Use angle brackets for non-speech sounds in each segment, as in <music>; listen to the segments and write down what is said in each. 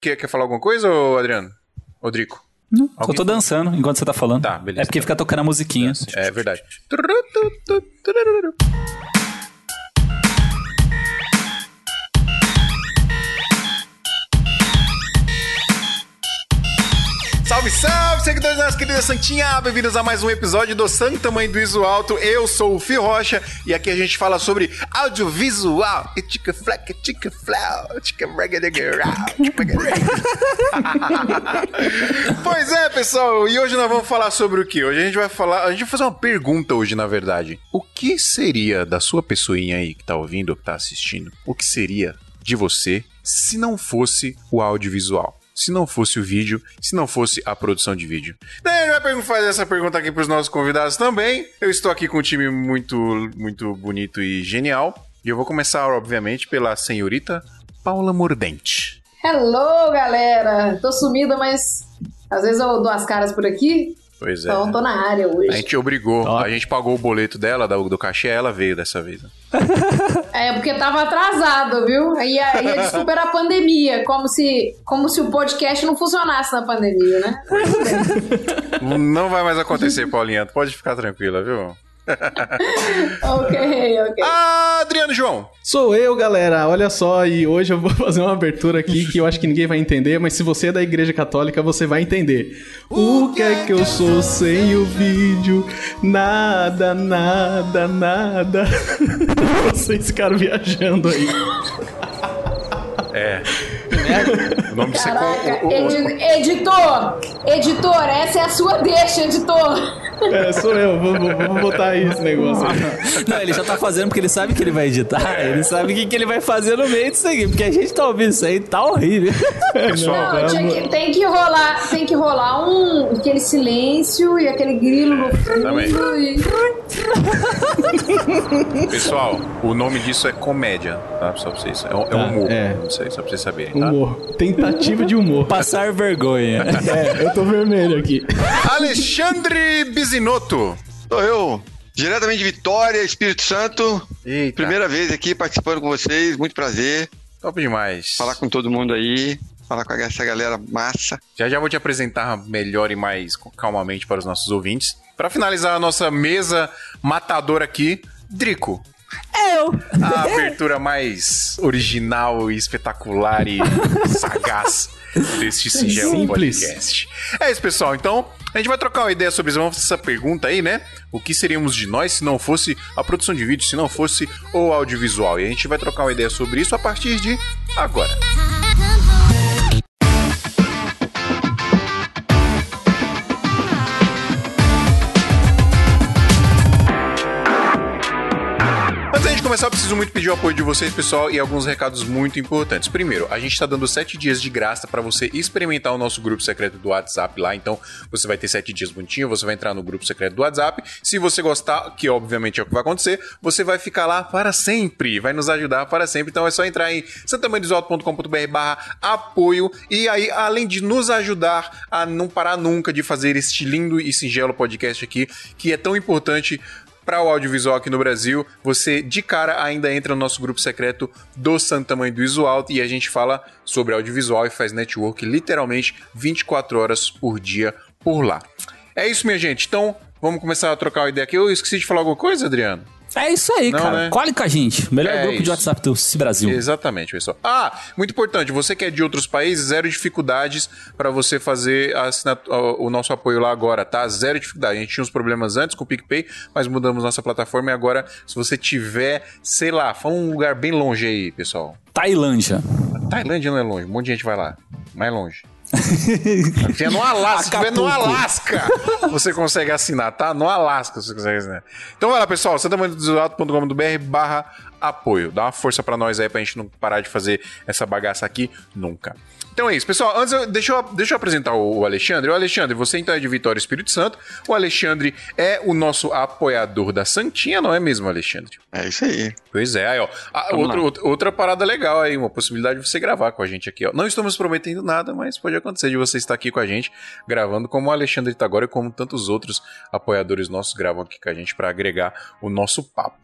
Quer, quer falar alguma coisa, Adriano? Rodrigo? Não, só tô dançando enquanto você tá falando. Tá, beleza. É porque fica tocando a musiquinha. É verdade. Salve, salve, seguidores da nossa Santinha! Bem-vindos a mais um episódio do Santa Mãe do Iso Alto. Eu sou o Fi Rocha e aqui a gente fala sobre audiovisual. Tica fleca, tica flau, tica Pois é, pessoal, e hoje nós vamos falar sobre o que? Hoje a gente vai falar, a gente vai fazer uma pergunta hoje, na verdade. O que seria da sua pessoinha aí que tá ouvindo ou que tá assistindo? O que seria de você se não fosse o audiovisual? Se não fosse o vídeo, se não fosse a produção de vídeo? Daí vai fazer essa pergunta aqui para os nossos convidados também. Eu estou aqui com um time muito, muito bonito e genial. E eu vou começar, obviamente, pela senhorita Paula Mordente. Hello, galera! Tô sumida, mas às vezes eu dou as caras por aqui. Pois é. Então tô na área hoje. A gente obrigou, a gente pagou o boleto dela, do, do cachê, ela veio dessa vez. né? <laughs> É, porque tava atrasado, viu? Aí ia, ia desculpa era a pandemia, como se, como se o podcast não funcionasse na pandemia, né? Não vai mais acontecer, Paulinha. Pode ficar tranquila, viu? Ok, ok. Adriano João. Sou eu, galera. Olha só, e hoje eu vou <laughs> fazer uma abertura aqui que eu acho que ninguém vai entender, mas se você é da Igreja Católica, você vai entender. O que é que eu sou sem o vídeo? Nada, nada, nada. <laughs> Vocês ficaram viajando aí. É. O nome é Caraca, com- o- o- edi- editor! Editor, essa é a sua deixa, editor! É, sou eu. Vou, vou, vou botar aí esse negócio aí. <laughs> Não, ele já tá fazendo porque ele sabe que ele vai editar, ele sabe o que, que ele vai fazer no meio disso aqui, porque a gente tá ouvindo isso aí, tá horrível. Pessoal, Não, tinha que- tem que rolar, tem que rolar um aquele silêncio e aquele grilo no Também. fundo e... Pessoal, o nome disso é comédia, tá? Só pra vocês. É, é Tá, humor. é. Não sei, só pra vocês saberem, tá? Humor. Tentativa de humor. Passar vergonha. <laughs> É, eu tô vermelho aqui. Alexandre Bisinotto. Sou eu, diretamente de Vitória, Espírito Santo. Eita, Primeira vez aqui participando com vocês, muito prazer. top demais. Falar com todo mundo aí, falar com essa galera massa. Já já vou te apresentar melhor e mais calmamente para os nossos ouvintes. Para finalizar a nossa mesa matadora aqui, Drico. Eu. A abertura mais original e espetacular e <laughs> sagaz deste singelo Simples. podcast. É isso, pessoal. Então, a gente vai trocar uma ideia sobre isso. Vamos fazer essa pergunta aí, né? O que seríamos de nós se não fosse a produção de vídeo, se não fosse o audiovisual? E a gente vai trocar uma ideia sobre isso a partir de agora. Antes preciso muito pedir o apoio de vocês, pessoal, e alguns recados muito importantes. Primeiro, a gente está dando sete dias de graça para você experimentar o nosso grupo secreto do WhatsApp lá. Então, você vai ter sete dias bonitinho, você vai entrar no grupo secreto do WhatsApp. Se você gostar, que obviamente é o que vai acontecer, você vai ficar lá para sempre, vai nos ajudar para sempre. Então, é só entrar em santamandesalto.com.br barra apoio. E aí, além de nos ajudar a não parar nunca de fazer este lindo e singelo podcast aqui, que é tão importante para o audiovisual aqui no Brasil, você de cara ainda entra no nosso grupo secreto do Santa Mãe do Iso Alto e a gente fala sobre audiovisual e faz network literalmente 24 horas por dia por lá. É isso, minha gente. Então, vamos começar a trocar uma ideia aqui. Eu esqueci de falar alguma coisa, Adriano? É isso aí, Não, cara. né? Cole com a gente. Melhor É grupo isso. de WhatsApp do Brasil. Exatamente, pessoal. Ah, muito importante, você que é de outros países, zero dificuldades para você fazer a o nosso apoio lá agora, tá? Zero dificuldade. A gente tinha uns problemas antes com o PicPay, mas mudamos nossa plataforma e agora, se você tiver, sei lá, fala um lugar bem longe aí, pessoal. Tailândia. Tailândia não é longe, um monte de gente vai lá. Mais longe. Se tiver no Alasca, tiver no Acapulco. Alasca, você consegue assinar, tá? No Alasca você consegue assinar. Então vai lá, pessoal, santamandesalto.com.br barra apoio. Dá uma força pra nós aí pra gente não parar de fazer essa bagaça aqui nunca. Então é isso, pessoal. Antes, eu, deixa, eu, deixa eu apresentar o, o Alexandre. O Alexandre, você então é de Vitória Espírito Santo. O Alexandre é o nosso apoiador da Santinha, não é mesmo, Alexandre? É isso aí. Pois é, aí, ó. Ah, outro- lá. outra, outra parada legal aí, uma possibilidade de você gravar com a gente aqui, ó. Não estamos prometendo nada, mas pode acontecer de você estar aqui com a gente, gravando como o Alexandre tá agora e como tantos outros apoiadores nossos gravam aqui com a gente para agregar o nosso papo.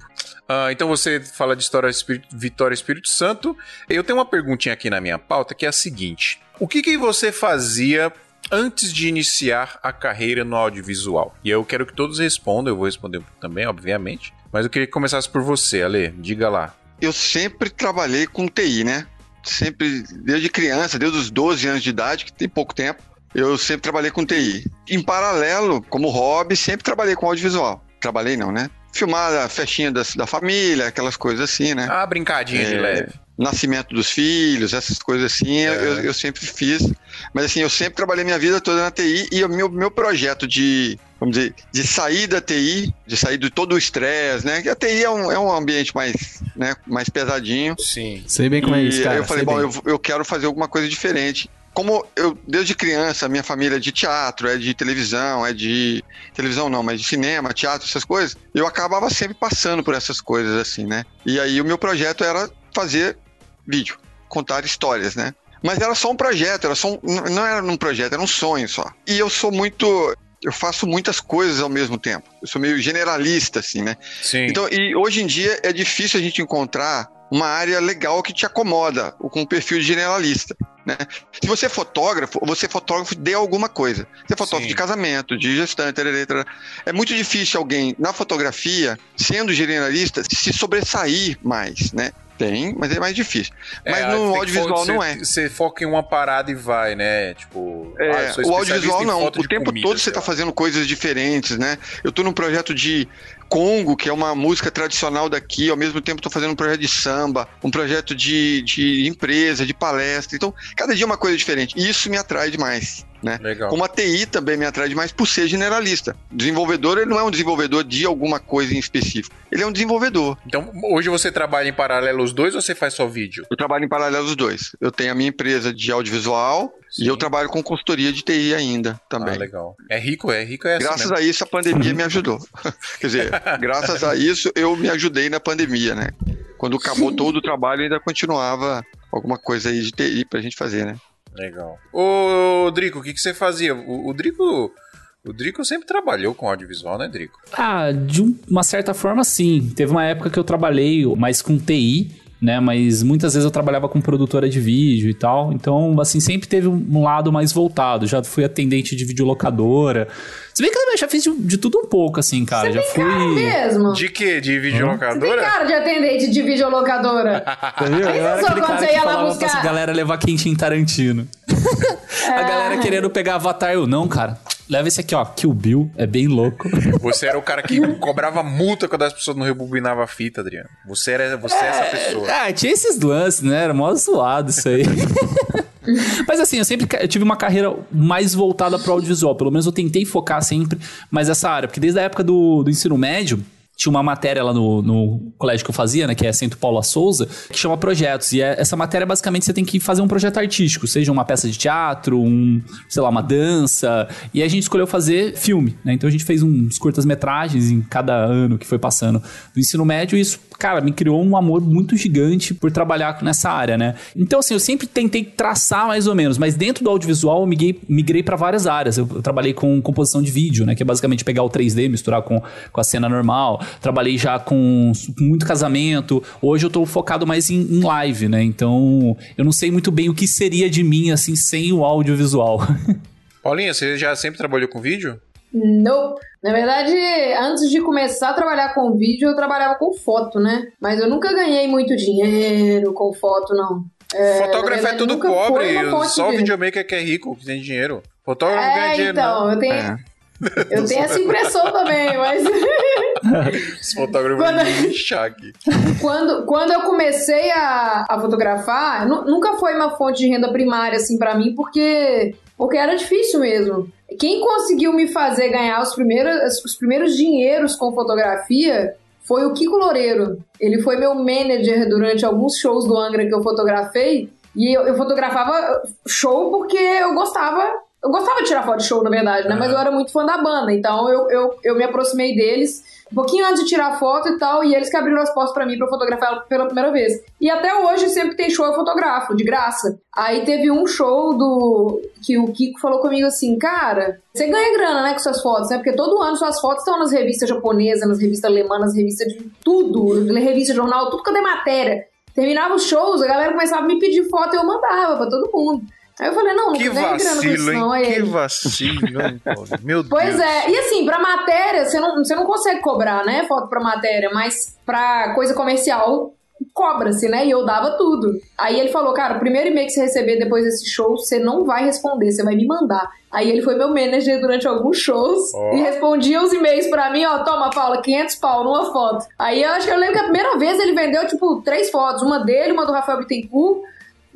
Ah, então você fala de história Espírito- Vitória Espírito Santo. Eu tenho uma perguntinha aqui na minha pauta que é a seguinte. O que, que você fazia antes de iniciar a carreira no audiovisual? E eu quero que todos respondam, eu vou responder também, obviamente. Mas eu queria que começasse por você, Ale. Diga lá. Eu sempre trabalhei com TI, né? Sempre, desde criança, desde os 12 anos de idade, que tem pouco tempo, eu sempre trabalhei com TI. Em paralelo, como hobby, sempre trabalhei com audiovisual. Trabalhei não, né? Filmar a festinha das, da família, aquelas coisas assim, né? Ah, brincadinha de É, leve. Nascimento dos filhos, essas coisas assim, eu- eu, eu sempre fiz. Mas assim, eu sempre trabalhei minha vida toda na TI e o meu, meu projeto de, vamos dizer, de sair da TI, de sair de todo o estresse, né? Que a TI é um, é um ambiente mais, né, mais pesadinho. Sim. Sei bem como é E isso, cara. aí eu falei, sei bom, eu, eu quero fazer alguma coisa diferente. Como eu, desde criança, minha família é de teatro, é de televisão, é de. Televisão não, mas de cinema, teatro, essas coisas, eu acabava sempre passando por essas coisas, assim, né? E aí o meu projeto era fazer vídeo, contar histórias, né? Mas era só um projeto, era só um, não era um projeto, era um sonho só. E eu sou muito. Eu faço muitas coisas ao mesmo tempo. Eu sou meio generalista, assim, né? Sim. Então, e hoje em dia é difícil a gente encontrar uma área legal que te acomoda, com um perfil de generalista. Né? Se você é fotógrafo, você é fotógrafo de alguma coisa. Você é fotógrafo Sim. de casamento, de gestante, tarará. é muito difícil alguém na fotografia, sendo generalista, se sobressair mais, né? Tem, mas é mais difícil. Mas É, no tem que audiovisual não é. Você foca em uma parada e vai, né? Tipo, É, ah, o audiovisual não. O tempo comida, todo você está fazendo coisas diferentes, né? Eu tô num projeto de Congo, que é uma música tradicional daqui, ao mesmo tempo estou fazendo um projeto de samba, um projeto de, de empresa, de palestra. Então, cada dia é uma coisa diferente. Isso me atrai demais. Né? Legal. Como a TI também me atrai demais por ser generalista. Desenvolvedor, ele não é um desenvolvedor de alguma coisa em específico. Ele é um desenvolvedor. Então, hoje você trabalha em paralelo os dois ou você faz só vídeo? Eu trabalho em paralelo os dois. Eu tenho a minha empresa de audiovisual Sim. e eu trabalho com consultoria de TI ainda também. Ah, legal. É rico, é rico, é assim Graças mesmo. a isso a pandemia me ajudou. <laughs> Quer dizer, graças a isso eu me ajudei na pandemia, né? Quando acabou todo o trabalho ainda continuava alguma coisa aí de TI pra gente fazer, né? Legal. Ô, Drico, o que, que você fazia? O, o Drico. O Drico sempre trabalhou com audiovisual, né, Drico? Ah, de um- uma certa forma, sim. Teve uma época que eu trabalhei mais com TI, né? Mas muitas vezes eu trabalhava com produtora de vídeo e tal. Então, assim, sempre teve um lado mais voltado. Já fui atendente de videolocadora. Se bem que eu também já fiz de, de tudo um pouco, assim, cara. já fui. Mesmo. De quê? De Você tem videolocadora? cara de atendente de videolocadora. Vendo? <laughs> Aí você aquele quando cara você que ia lá falava buscar- pra galera levar quentinho Tarantino. <laughs> A galera querendo pegar Avatar, eu, não, cara. Leva esse aqui, ó, Kill Bill, é bem louco. <laughs> Você era o cara que cobrava multa quando as pessoas não rebobinavam a fita, Adriano. Você era você é essa pessoa. Ah, tinha esses lances, né? Era mó zoado isso aí. <laughs> Mas assim, eu sempre eu tive uma carreira mais voltada pro audiovisual. Pelo menos eu tentei focar sempre mais essa área. Porque desde a época do, do ensino médio, tinha uma matéria lá no, no colégio que eu fazia, né? Que é Centro Paula Souza, que chama Projetos. E é- essa matéria, basicamente, você tem que fazer um projeto artístico. Seja uma peça de teatro, um, sei lá, uma dança. E a gente escolheu fazer filme, né? Então a gente fez uns curtas-metragens em cada ano que foi passando do ensino médio. E isso, cara, me criou um amor muito gigante por trabalhar nessa área, né? Então, assim, eu sempre tentei traçar mais ou menos, mas dentro do audiovisual eu migrei, migrei para várias áreas. Eu, eu trabalhei com composição de vídeo, né? Que é basicamente pegar o 3D, misturar com, com a cena normal. Trabalhei já com, muito casamento. Hoje eu tô focado mais em, em live, né? Então, eu não sei muito bem o que seria de mim, assim, sem o audiovisual. <laughs> Paulinha, você já sempre trabalhou com vídeo? Não. Na verdade, antes de começar a trabalhar com vídeo, eu trabalhava com foto, né? Mas eu nunca ganhei muito dinheiro com foto, não. É verdade, tudo pobre. Só o de- videomaker que é rico, que tem dinheiro. Fotógrafo não ganha É, dinheiro, então, não. eu tenho, É. eu tenho essa impressão também, mas <laughs> Esse fotógrafo Quando- quando, quando eu comecei a, a fotografar, nu- nunca foi uma fonte de renda primária, assim, pra mim, porque, porque era difícil mesmo. Quem conseguiu me fazer ganhar os primeiros, os primeiros dinheiros com fotografia foi o Kiko Loureiro. Ele foi meu manager durante alguns shows do Angra que eu fotografei. E eu, eu fotografava show porque eu gostava. Eu gostava de tirar foto de show, na verdade, né? Mas eu era muito fã da banda. Então eu, eu, eu me aproximei deles um pouquinho antes de tirar foto e tal. E eles que abriram as portas pra mim eu fotografar ela pela primeira vez. E até hoje, sempre que tem show, eu fotografo, de graça. Aí teve um show do. que o Kiko falou comigo assim: Cara, você ganha grana, né, com suas fotos, né? Porque todo ano suas fotos estão nas revistas japonesas, nas revistas alemãs, nas revistas de tudo, revista, jornal, tudo que é matéria. Terminava os shows, a galera começava a me pedir foto e eu mandava pra todo mundo. Aí eu falei, não, não Que isso vacilo, hein? não. Aí Que vacilo, hein, Paulo? Meu Pois Deus. é, e assim, pra matéria, você não, você não consegue cobrar, né? Foto pra matéria, mas pra coisa comercial, cobra-se, né? E eu dava tudo. Aí ele falou, cara, o primeiro e-mail que você receber depois desse show, você não vai responder, você vai me mandar. Aí ele foi meu manager durante alguns shows Ó. e respondia os e-mails pra mim, ó, toma, Paula, 500 pau numa foto. Aí eu acho que eu lembro que a primeira vez ele vendeu, tipo, três fotos. Uma dele, uma do Rafael Bittencourt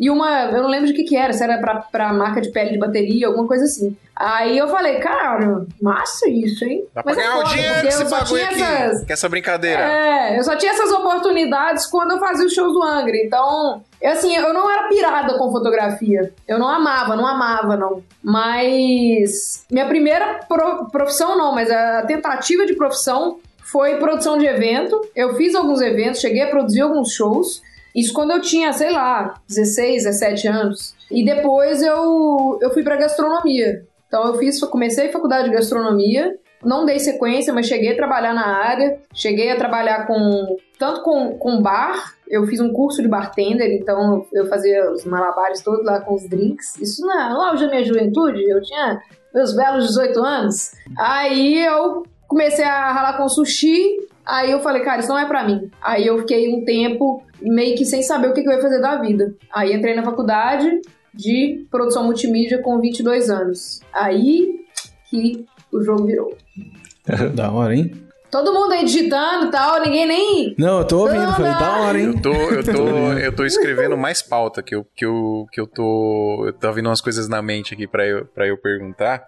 e uma, eu não lembro de que que era, se era pra, pra marca de pele de bateria, alguma coisa assim. Aí eu falei, cara, massa isso, hein? Dá pra Mas é ganhar um foda, dinheiro porque com esse bagulho aqui. essas- Com essa brincadeira. É, eu só tinha essas oportunidades quando eu fazia os shows do Angra. Então, eu, assim, eu não era pirada com fotografia. Eu não amava, não amava, não. Mas minha primeira pro- profissão, não, mas a tentativa de profissão foi produção de evento. Eu fiz alguns eventos, cheguei a produzir alguns shows. Isso quando eu tinha, sei lá, 16, 17 anos. E depois eu, eu fui pra gastronomia. Então eu fiz, comecei faculdade de gastronomia, não dei sequência, mas cheguei a trabalhar na área, cheguei a trabalhar com tanto com, com bar, eu fiz um curso de bartender, então eu fazia os malabares todos lá com os drinks. Isso na, auge da minha juventude, eu tinha meus belos 18 anos. Aí eu comecei a ralar com sushi, aí eu falei, cara, isso não é pra mim. Aí eu fiquei um tempo meio que sem saber o que que eu ia fazer da vida. Aí entrei na faculdade de produção multimídia com 22 anos. Aí que o jogo virou. <laughs> Da hora, hein? Todo mundo aí digitando e tal, ninguém nem. Não, eu tô ouvindo, falei, da hora, hein? Eu tô, eu tô, eu tô escrevendo mais pauta, que eu, que eu, que eu tô. Eu tô vindo umas coisas na mente aqui pra eu, pra eu perguntar.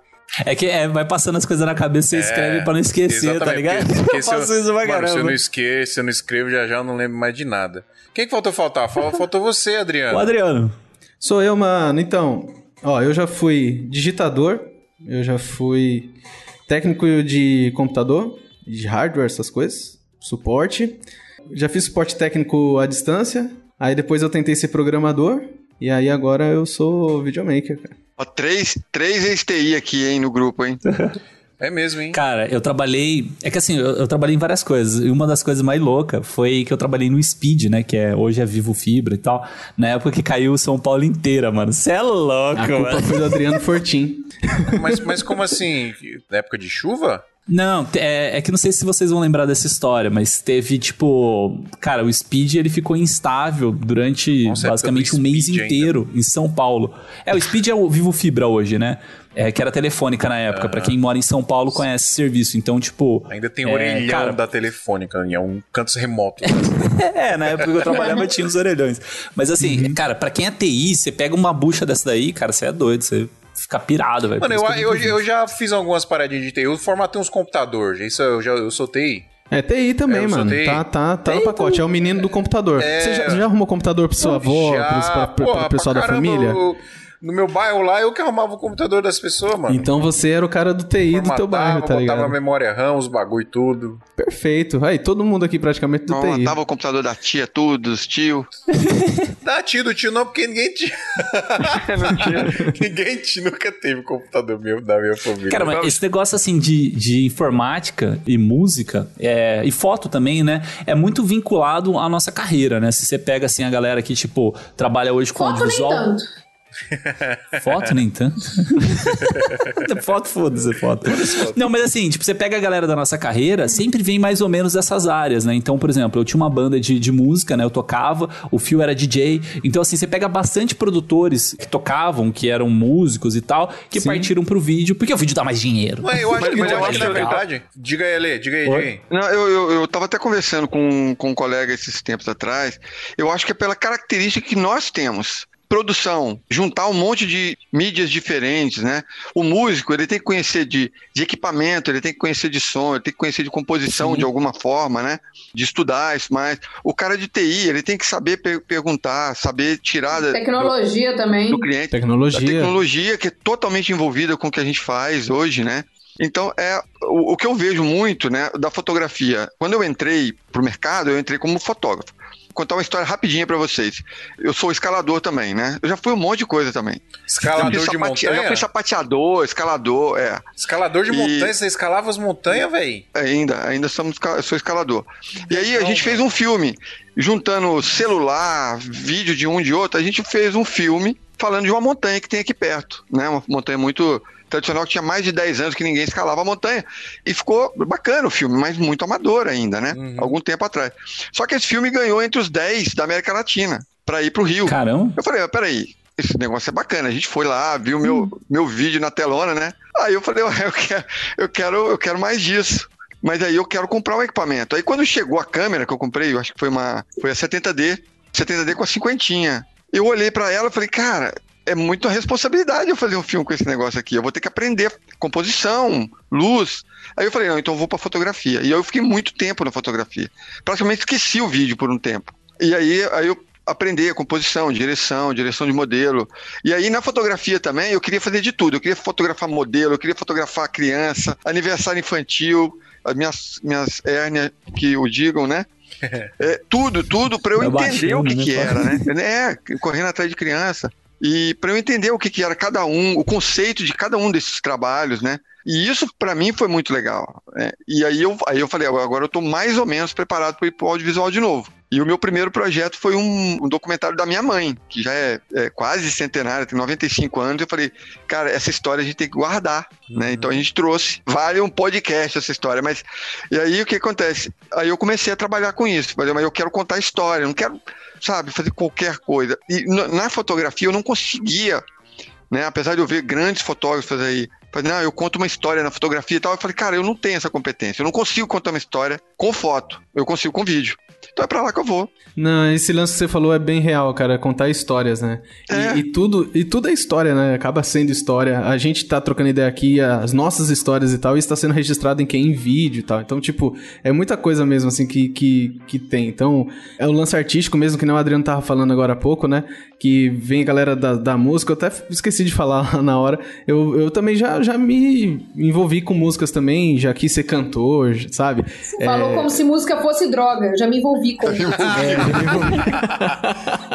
É que é, vai passando as coisas na cabeça, você escreve pra não esquecer, tá ligado? É, porque- <laughs> porque eu se eu- faço isso pra mano, se eu não esqueço, se eu não escrevo, já já eu não lembro mais de nada. Quem que faltou faltar? Fal- <laughs> Faltou você, O Adriano. Adriano. Sou eu, mano. Então, ó, eu já fui digitador, eu já fui técnico de computador, de hardware, essas coisas, suporte. Já fiz suporte técnico à distância, aí depois eu tentei ser programador, e aí agora eu sou videomaker, cara. Ó, três, três ex-TI aqui, hein, no grupo, hein? É mesmo, hein? Cara, eu trabalhei. É que assim, eu, eu trabalhei em várias coisas. E uma das coisas mais loucas foi que eu trabalhei no Speed, né? Que é, hoje é Vivo Fibra e tal. Na época que caiu São Paulo inteira, mano. Você é louco, A culpa mano. foi do Adriano Fortin. Mas, mas como assim? Na época de chuva? Não, é, é que não sei se vocês vão lembrar dessa história, mas teve, tipo. Cara, o Speed ele ficou instável durante Nossa, basicamente época um mês inteiro em São Paulo. É, o Speed é o Vivo Fibra hoje, né? É, que era telefônica na época. Pra quem mora em São Paulo conhece esse serviço. Então, tipo. Ainda tem é, orelhão cara, da telefônica, é um canto remoto. <laughs> É, na época que eu trabalhava tinha os orelhões. Mas assim, Uhum. cara, pra quem é TI, você pega uma bucha dessa daí, cara, você é doido, você fica pirado, velho. Mano, eu, eu, vi. eu já fiz algumas paradinhas de TI. Eu formatei uns computadores. Isso eu já eu sou TI. É TI também, É, eu mano. TI. Tá, tá, tá no pacote. É o menino do computador. Você já, já arrumou computador pra sua avó, Já, pros- pra, pra, porra, pro pessoal da família? eu- no meu bairro lá, eu que arrumava o computador das pessoas, mano. Então você era o cara do TI do teu bairro, tá botava ligado? memória RAM, os bagulho e tudo. Perfeito. Aí, todo mundo aqui praticamente do TI. Matava o computador da tia, tudo, dos tio. <laughs> Dá tio do tio não, porque ninguém tinha. <laughs> <laughs> ninguém tinha, nunca teve computador meu da minha família. Cara, mas esse negócio assim de, de informática e música é, e foto também, né? É muito vinculado à nossa carreira, né? Se você pega assim a galera que, tipo, trabalha hoje com Foto nem audiovisual. tanto. Foto nem tanto. <laughs> foto, foda-se, foto. Não, mas assim, tipo, você pega a galera da nossa carreira, sempre vem mais ou menos dessas áreas, né? Então, por exemplo, eu tinha uma banda de, de música, né? Eu tocava, o Phil era DJ. Então, assim, você pega bastante produtores que tocavam, que eram músicos e tal, que partiram pro vídeo, porque o vídeo dá mais dinheiro. Mas eu acho Mas- que, mas eu acho que na legal. verdade. Diga aí, Lê, diga aí, diga aí. Não, eu, eu, eu tava até conversando com, com um colega esses tempos atrás. Eu acho que é pela característica que nós temos. Produção, juntar um monte de mídias diferentes, né? O músico, ele tem que conhecer de, de equipamento, ele tem que conhecer de som, ele tem que conhecer de composição de alguma forma, né? De estudar isso mais. O cara de TI, ele tem que saber per- perguntar, saber tirar da- do, Tecnologia também. do cliente. Tecnologia. tecnologia que é totalmente envolvida com o que a gente faz hoje, né? Então, é o, o que eu vejo muito, né, da fotografia. Quando eu entrei pro mercado, eu entrei como fotógrafo. Contar uma história rapidinha pra vocês. Eu sou escalador também, né? Eu já fui um monte de coisa também. Escalador de sapate- Eu já montanha? fui sapateador, escalador, é. Escalador de E- montanha, você escalava as montanhas, velho? Ainda, ainda somos, eu sou escalador. E aí a gente fez um filme, juntando celular, vídeo de um de outro, a gente fez um filme falando de uma montanha que tem aqui perto, né? Uma montanha muito tradicional que tinha mais de 10 anos que ninguém escalava a montanha. E ficou bacana o filme, mas muito amador ainda, né? Uhum. Algum tempo atrás. Só que esse filme ganhou entre os 10 da América Latina para ir pro Rio. Caramba. Eu falei, ah, peraí, esse negócio é bacana. A gente foi lá, viu meu, hum. meu vídeo na telona, né? Aí eu falei, eu quero, eu quero, eu quero mais disso. Mas aí eu quero comprar um equipamento. Aí quando chegou a câmera que eu comprei, eu acho que foi uma, foi a 70D, 70D com a cinquentinha. Eu olhei para ela e falei, cara, é muita responsabilidade eu fazer um filme com esse negócio aqui. Eu vou ter que aprender composição, luz. Aí eu falei, não, então eu vou para fotografia. E aí eu fiquei muito tempo na fotografia. Praticamente esqueci o vídeo por um tempo. E aí, aí eu aprender a composição, direção, direção de modelo. E aí na fotografia também eu queria fazer de tudo. Eu queria fotografar modelo, eu queria fotografar criança, aniversário infantil, as minhas, minhas hérnias que o digam, né? <laughs> É, tudo, tudo para eu, eu entender o que, né? que era, né? É, correndo atrás de criança. E para eu entender o que, que era cada um, o conceito de cada um desses trabalhos, né? E isso para mim foi muito legal. Né? E aí eu, aí eu falei, agora eu estou mais ou menos preparado para ir para o audiovisual de novo. E o meu primeiro projeto foi um, um documentário da minha mãe, que já é, é, quase centenária, tem 95 anos. Eu falei, cara, essa história a gente tem que guardar, uhum. né? Então a gente trouxe. Vale um podcast essa história, mas. E aí o que acontece? Aí eu comecei a trabalhar com isso. Falei, mas eu quero contar a história, eu não quero, sabe, fazer qualquer coisa. E na fotografia eu não conseguia, né? Apesar de eu ver grandes fotógrafos aí Falei, não, eu conto uma história na fotografia e tal. Eu falei, cara, eu não tenho essa competência. Eu não consigo contar uma história com foto. Eu consigo com vídeo. Então é pra lá que eu vou. Não, esse lance que você falou é bem real, cara. Contar histórias, né? É. E, e, tudo, e tudo é história, né? Acaba sendo história. A gente tá trocando ideia aqui, as nossas histórias e tal, e está sendo registrado em quem? Em vídeo e tal. Então, tipo, é muita coisa mesmo, assim, que, que, que tem. Então, é o lance artístico mesmo, que nem o Adriano tava falando agora há pouco, né? Que vem a galera da, da música. Eu até esqueci de falar <laughs> na hora. Eu, eu também já, já me envolvi com músicas também, já quis ser cantor, sabe? Falou é... como se música fosse droga. Eu já me envolvi com. <laughs>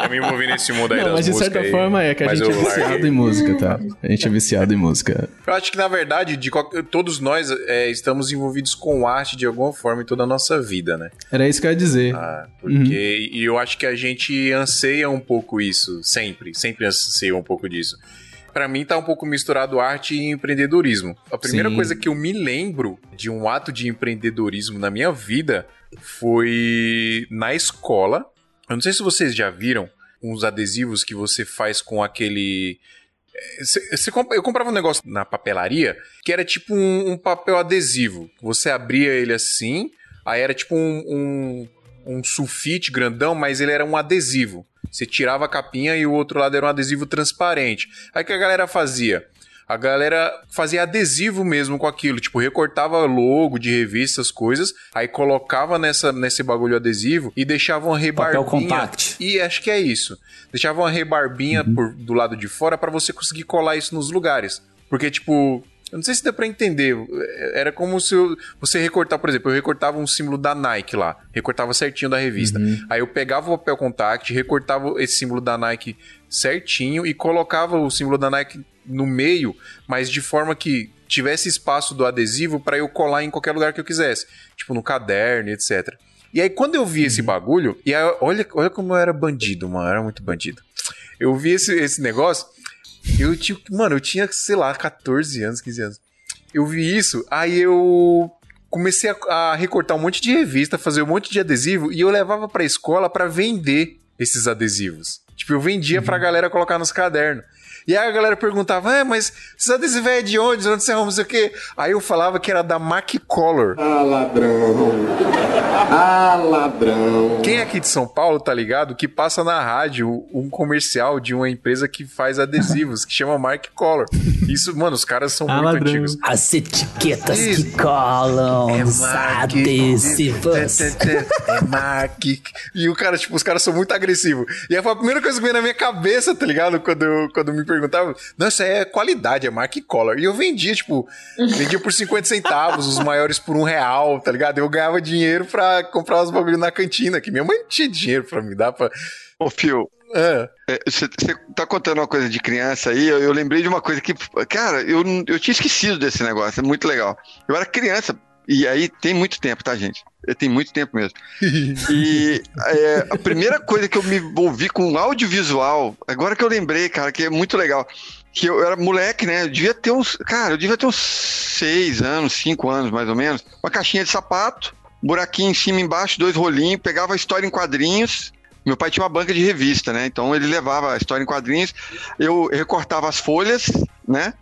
eu me envolvi nesse mundo aí Não, das mas de certa aí, forma é que a gente é viciado em música, tá? A gente é viciado em música. Eu acho que na verdade, de qualquer... todos nós é, estamos envolvidos com arte de alguma forma em toda a nossa vida, né? Era isso que eu ia dizer. Ah, porque uhum. e eu acho que a gente anseia um pouco isso, sempre, sempre anseia um pouco disso para mim tá um pouco misturado arte e empreendedorismo. A primeira Sim. coisa que eu me lembro de um ato de empreendedorismo na minha vida foi na escola. Eu não sei se vocês já viram uns adesivos que você faz com aquele você, eu comprava um negócio na papelaria que era tipo um, um, papel adesivo. Você abria ele assim, aí era tipo um, um, um sulfite grandão, mas ele era um adesivo. Você tirava a capinha e o outro lado era um adesivo transparente. Aí o que a galera fazia? A galera fazia adesivo mesmo com aquilo, tipo, recortava logo de revistas, coisas, aí colocava nessa, nesse bagulho adesivo e deixava uma rebarbinha. Papel compact. E acho que é isso. Deixava uma rebarbinha uhum. por, do lado de fora para você conseguir colar isso nos lugares. Porque, tipo, eu não sei se dá pra entender. Era como se eu, você recortar, por exemplo, eu recortava um símbolo da Nike lá, recortava certinho da revista. Uhum. Aí eu pegava o papel contact, recortava esse símbolo da Nike certinho e colocava o símbolo da Nike no meio, mas de forma que tivesse espaço do adesivo para eu colar em qualquer lugar que eu quisesse, tipo no caderno, etc. E aí quando eu vi uhum. esse bagulho, e aí, olha, olha como eu era bandido, mano, eu era muito bandido. Eu vi esse, esse negócio eu tinha, mano, eu tinha, sei lá, 14 anos, 15 anos. Eu vi isso, aí eu comecei a, a recortar um monte de revista, fazer um monte de adesivo e eu levava pra escola para vender esses adesivos. Tipo, eu vendia uhum. pra galera colocar nos cadernos. E aí a galera perguntava, é, mas esses adesivos é de onde? Onde você arruma, não sei o quê? Aí eu falava que era da Mac Color. Ah, ladrão. Ah, ladrão. Quem é aqui de São Paulo tá ligado que passa na rádio um comercial de uma empresa que faz adesivos, que chama Mark Color. Isso, mano, os caras são ah, muito ladrão. antigos. As etiquetas Isso. que colam, é os adesivos. É Mark. E o cara, tipo, os caras são muito agressivos. E aí foi a primeira coisa que veio na minha cabeça, tá ligado? Quando, eu, quando me perguntava, não, isso é qualidade, é Mark Collar. E eu vendia, tipo, <laughs> vendia por 50 centavos, os maiores por um real, tá ligado? Eu ganhava dinheiro pra comprar os bagulhos na cantina, que minha mãe tinha dinheiro pra me dar pra. Ô, Fio, é. Você é, tá contando uma coisa de criança aí, eu, eu, lembrei de uma coisa que, cara, eu, eu tinha esquecido desse negócio, é muito legal. Eu era criança, E aí tem muito tempo, tá, gente? Tem muito tempo mesmo. E é, a primeira coisa que eu me envolvi com audiovisual, agora que eu lembrei, cara, que é muito legal. Que eu era moleque, né? Eu devia ter uns. Cara, eu devia ter uns seis anos, cinco anos mais ou menos. Uma caixinha de sapato, buraquinho em cima e embaixo, dois rolinhos, pegava a história em quadrinhos. Meu pai tinha uma banca de revista, né? Então ele levava a história em quadrinhos, eu recortava as folhas, né?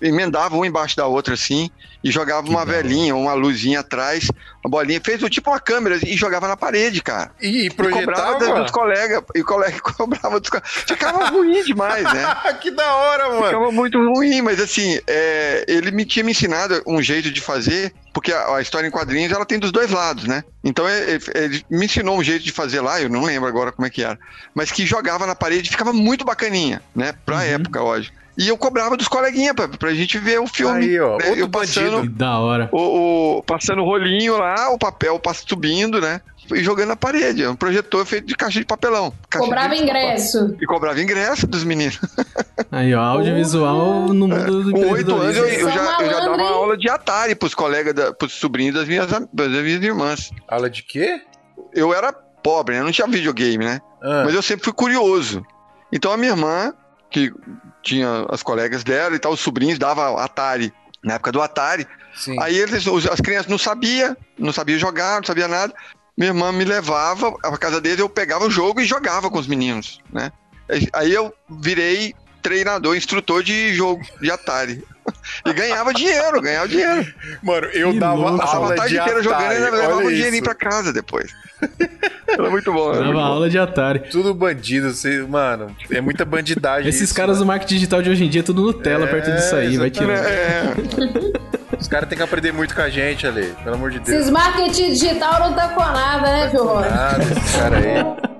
Emendava uma embaixo da outra assim e jogava uma velhinha, uma luzinha atrás, uma bolinha, fez o tipo uma câmera e jogava na parede, cara. E E cobrava projetava? dos colegas, e o colega <laughs> cobrava dos colegas. Ficava ruim demais, né? <laughs> que da hora, mano. Ficava muito ruim, mas assim, é, ele me tinha me ensinado um jeito de fazer, porque a, a história em quadrinhos ela tem dos dois lados, né? Então ele, ele me ensinou um jeito de fazer lá, eu não lembro agora como é que era, mas que jogava na parede e ficava muito bacaninha, né? Pra época, lógico. E eu cobrava dos coleguinhas pra, pra gente ver o filme. Aí, ó, né? outro eu passando, bandido. Da hora. o, o- passando o rolinho lá, o papel subindo, né? E jogando na parede. É um projetor feito de caixa de papelão. Caixa Cobrava de- ingresso. E cobrava ingresso dos meninos. <laughs> Aí, ó, audiovisual no mundo do Com oito anos eu, eu já, eu já dava aula de Atari pros colegas, da, pros sobrinhos das minhas, das minhas irmãs. Aula de quê? Eu era pobre, né? Não tinha videogame, né? Ah, Mas eu sempre fui curioso. Então a minha irmã, que tinha as colegas dela e tal, os sobrinhos, dava Atari. Na época do Atari. sim. Aí eles, as crianças não sabiam, não sabiam jogar, não sabia nada. Minha irmã me levava à casa deles, eu pegava o jogo e jogava com os meninos, né? Aí- eu virei treinador, instrutor de jogo de Atari. <laughs> E ganhava dinheiro, ganhava dinheiro. Mano, eu Que dava louco. Aula a tarde de inteira jogando e Atari, levava um dinheirinho pra casa depois. <laughs> Era muito bom. Era bom. aula de Atari. Tudo bandido, você, mano, é muita bandidagem. Esses isso, caras do mano. marketing digital de hoje em dia, tudo Nutella É, perto disso aí, vai tirando. É, Os caras têm que aprender muito com a gente ali, pelo amor de Deus. Esses marketing digital não tá com nada, né, Fio Rocha? Nada, esses caras aí.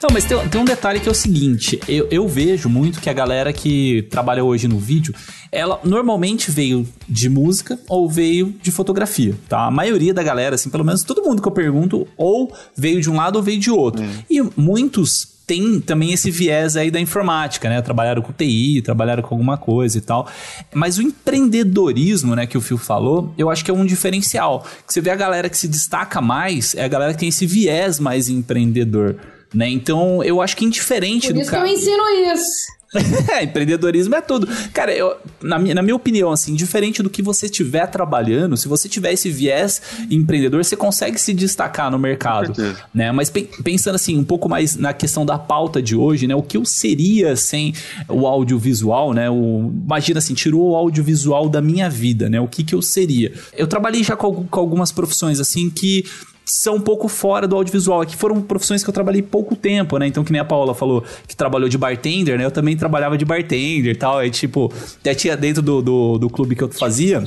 Não, mas tem, tem um detalhe que é o seguinte: eu, eu vejo muito que a galera que trabalha hoje no vídeo, ela normalmente veio de música ou veio de fotografia, tá? A maioria da galera, assim, pelo menos todo mundo que eu pergunto, ou veio de um lado ou veio de outro. E muitos têm também esse viés aí da informática, né? Trabalharam com TI, trabalharam com alguma coisa e tal. Mas o empreendedorismo, né, que o Phil falou, eu acho que é um diferencial. Que você vê a galera que se destaca mais, é a galera que tem esse viés mais empreendedor. Né? Então, eu acho que indiferente Por do isso que eu cara. ensino isso. <laughs> É, empreendedorismo é tudo. Cara, eu, na, minha, na minha opinião, assim, diferente do que você estiver trabalhando, se você tiver esse viés empreendedor, você consegue se destacar no mercado. Né? Mas pe- pensando assim, um pouco mais na questão da pauta de hoje, né? O que eu seria sem o audiovisual, né? O, imagina assim, tirou o audiovisual da minha vida, né? O que, que eu seria? Eu trabalhei já com, com algumas profissões assim que são um pouco fora do audiovisual. Aqui foram profissões que eu trabalhei pouco tempo, né? Então, que nem a Paula falou que trabalhou de bartender, né? Eu também trabalhava de bartender e tal. Aí, tipo, até tinha dentro do, do, do clube que eu fazia.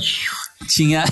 Tinha.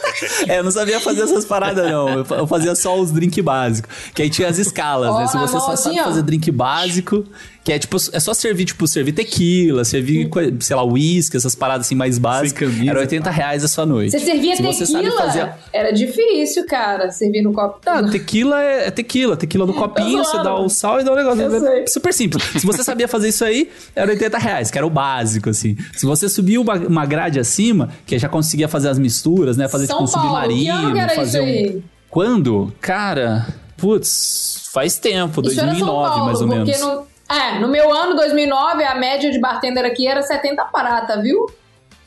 <laughs> é, eu não sabia fazer essas paradas, não. Eu fa- Eu fazia só os drink básicos. Que aí tinha as escalas, né? Se você só sabe fazer drink básico, que é tipo, é só servir, tipo, servir tequila, servir, co- sei lá, uísque, essas paradas assim mais básicas. camisa. Era 80 reais a sua noite. Você servia Se você tequila? fazer- Era difícil, cara, servir no copo. ah, tequila é, é tequila. Tequila no copinho, você dá o sal e dá o negócio. Eu É sei. super simples. Se você sabia fazer isso aí, era 80 reais, que era o básico, assim. Se você subir uma, uma grade acima, que já conseguia fazer as misturas, né? Fazer São tipo um Paulo, submarino, que era fazer isso um. Quando? Cara, putz, faz tempo, Isso era São 2009 Paulo, mais ou porque menos. no, é, no meu ano, 2009, a média de bartender aqui era 70 prata, viu?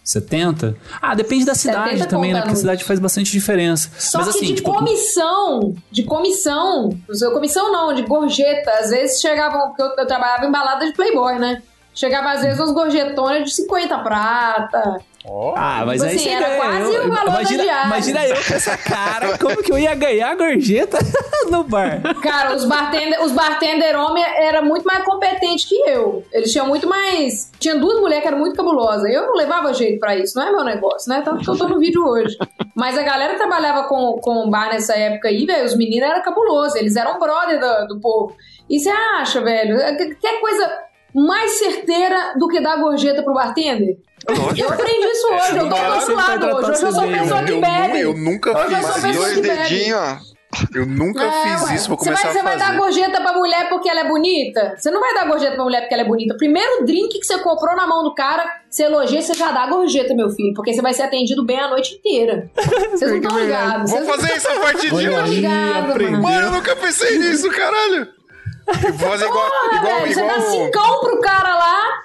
70? Ah, depende da cidade 70 também, né? Porque a cidade faz bastante diferença. Só Mas que assim, de tipo, comissão, de comissão, comissão não, de gorjeta, às vezes chegavam, porque eu, eu trabalhava em balada de Playboy, né? Chegava às vezes umas gorjetonas de 50 prata. Ó. Ah, mas Tipo aí assim, você era ganha. quase Eu- o valor da imagina, imagina eu com essa cara, como que eu ia ganhar a gorjeta <laughs> no bar? Cara, os bartender, os bartender homem era muito mais competente que eu. Eles tinham muito mais. Tinha duas mulheres que eram muito cabulosas. Eu não levava jeito pra isso, não é meu negócio, né? Tanto que eu tô no vídeo hoje. Mas a galera que trabalhava com, com bar nessa época aí, velho, os meninos eram cabulosos, eles eram brother do, do povo. E você acha, velho, quer coisa mais certeira do que dar gorjeta pro bartender? Eu aprendi isso hoje, eu tô do Cara, outro você vai lado hoje. eu sou pessoa que eu, bebe. eu nunca Hoje eu sou fiz pessoa isso. Dois dedinhos, ó. Eu nunca É, fiz ué. isso, vou Você começar vai, você a vai dar fazer. gorjeta pra mulher porque ela é bonita? Você não vai dar gorjeta pra mulher porque ela é bonita. Primeiro drink que você comprou na mão do cara, você elogia, você já dá gorjeta, meu filho. Porque você vai ser atendido bem a noite inteira. <laughs> Vocês não estão ligados. Vou fazer isso a partir de hoje. mano. Mano, eu nunca pensei nisso, caralho. Eu vou fazer igual, Porra, igual, velho, Você dá igual cincão pro cara lá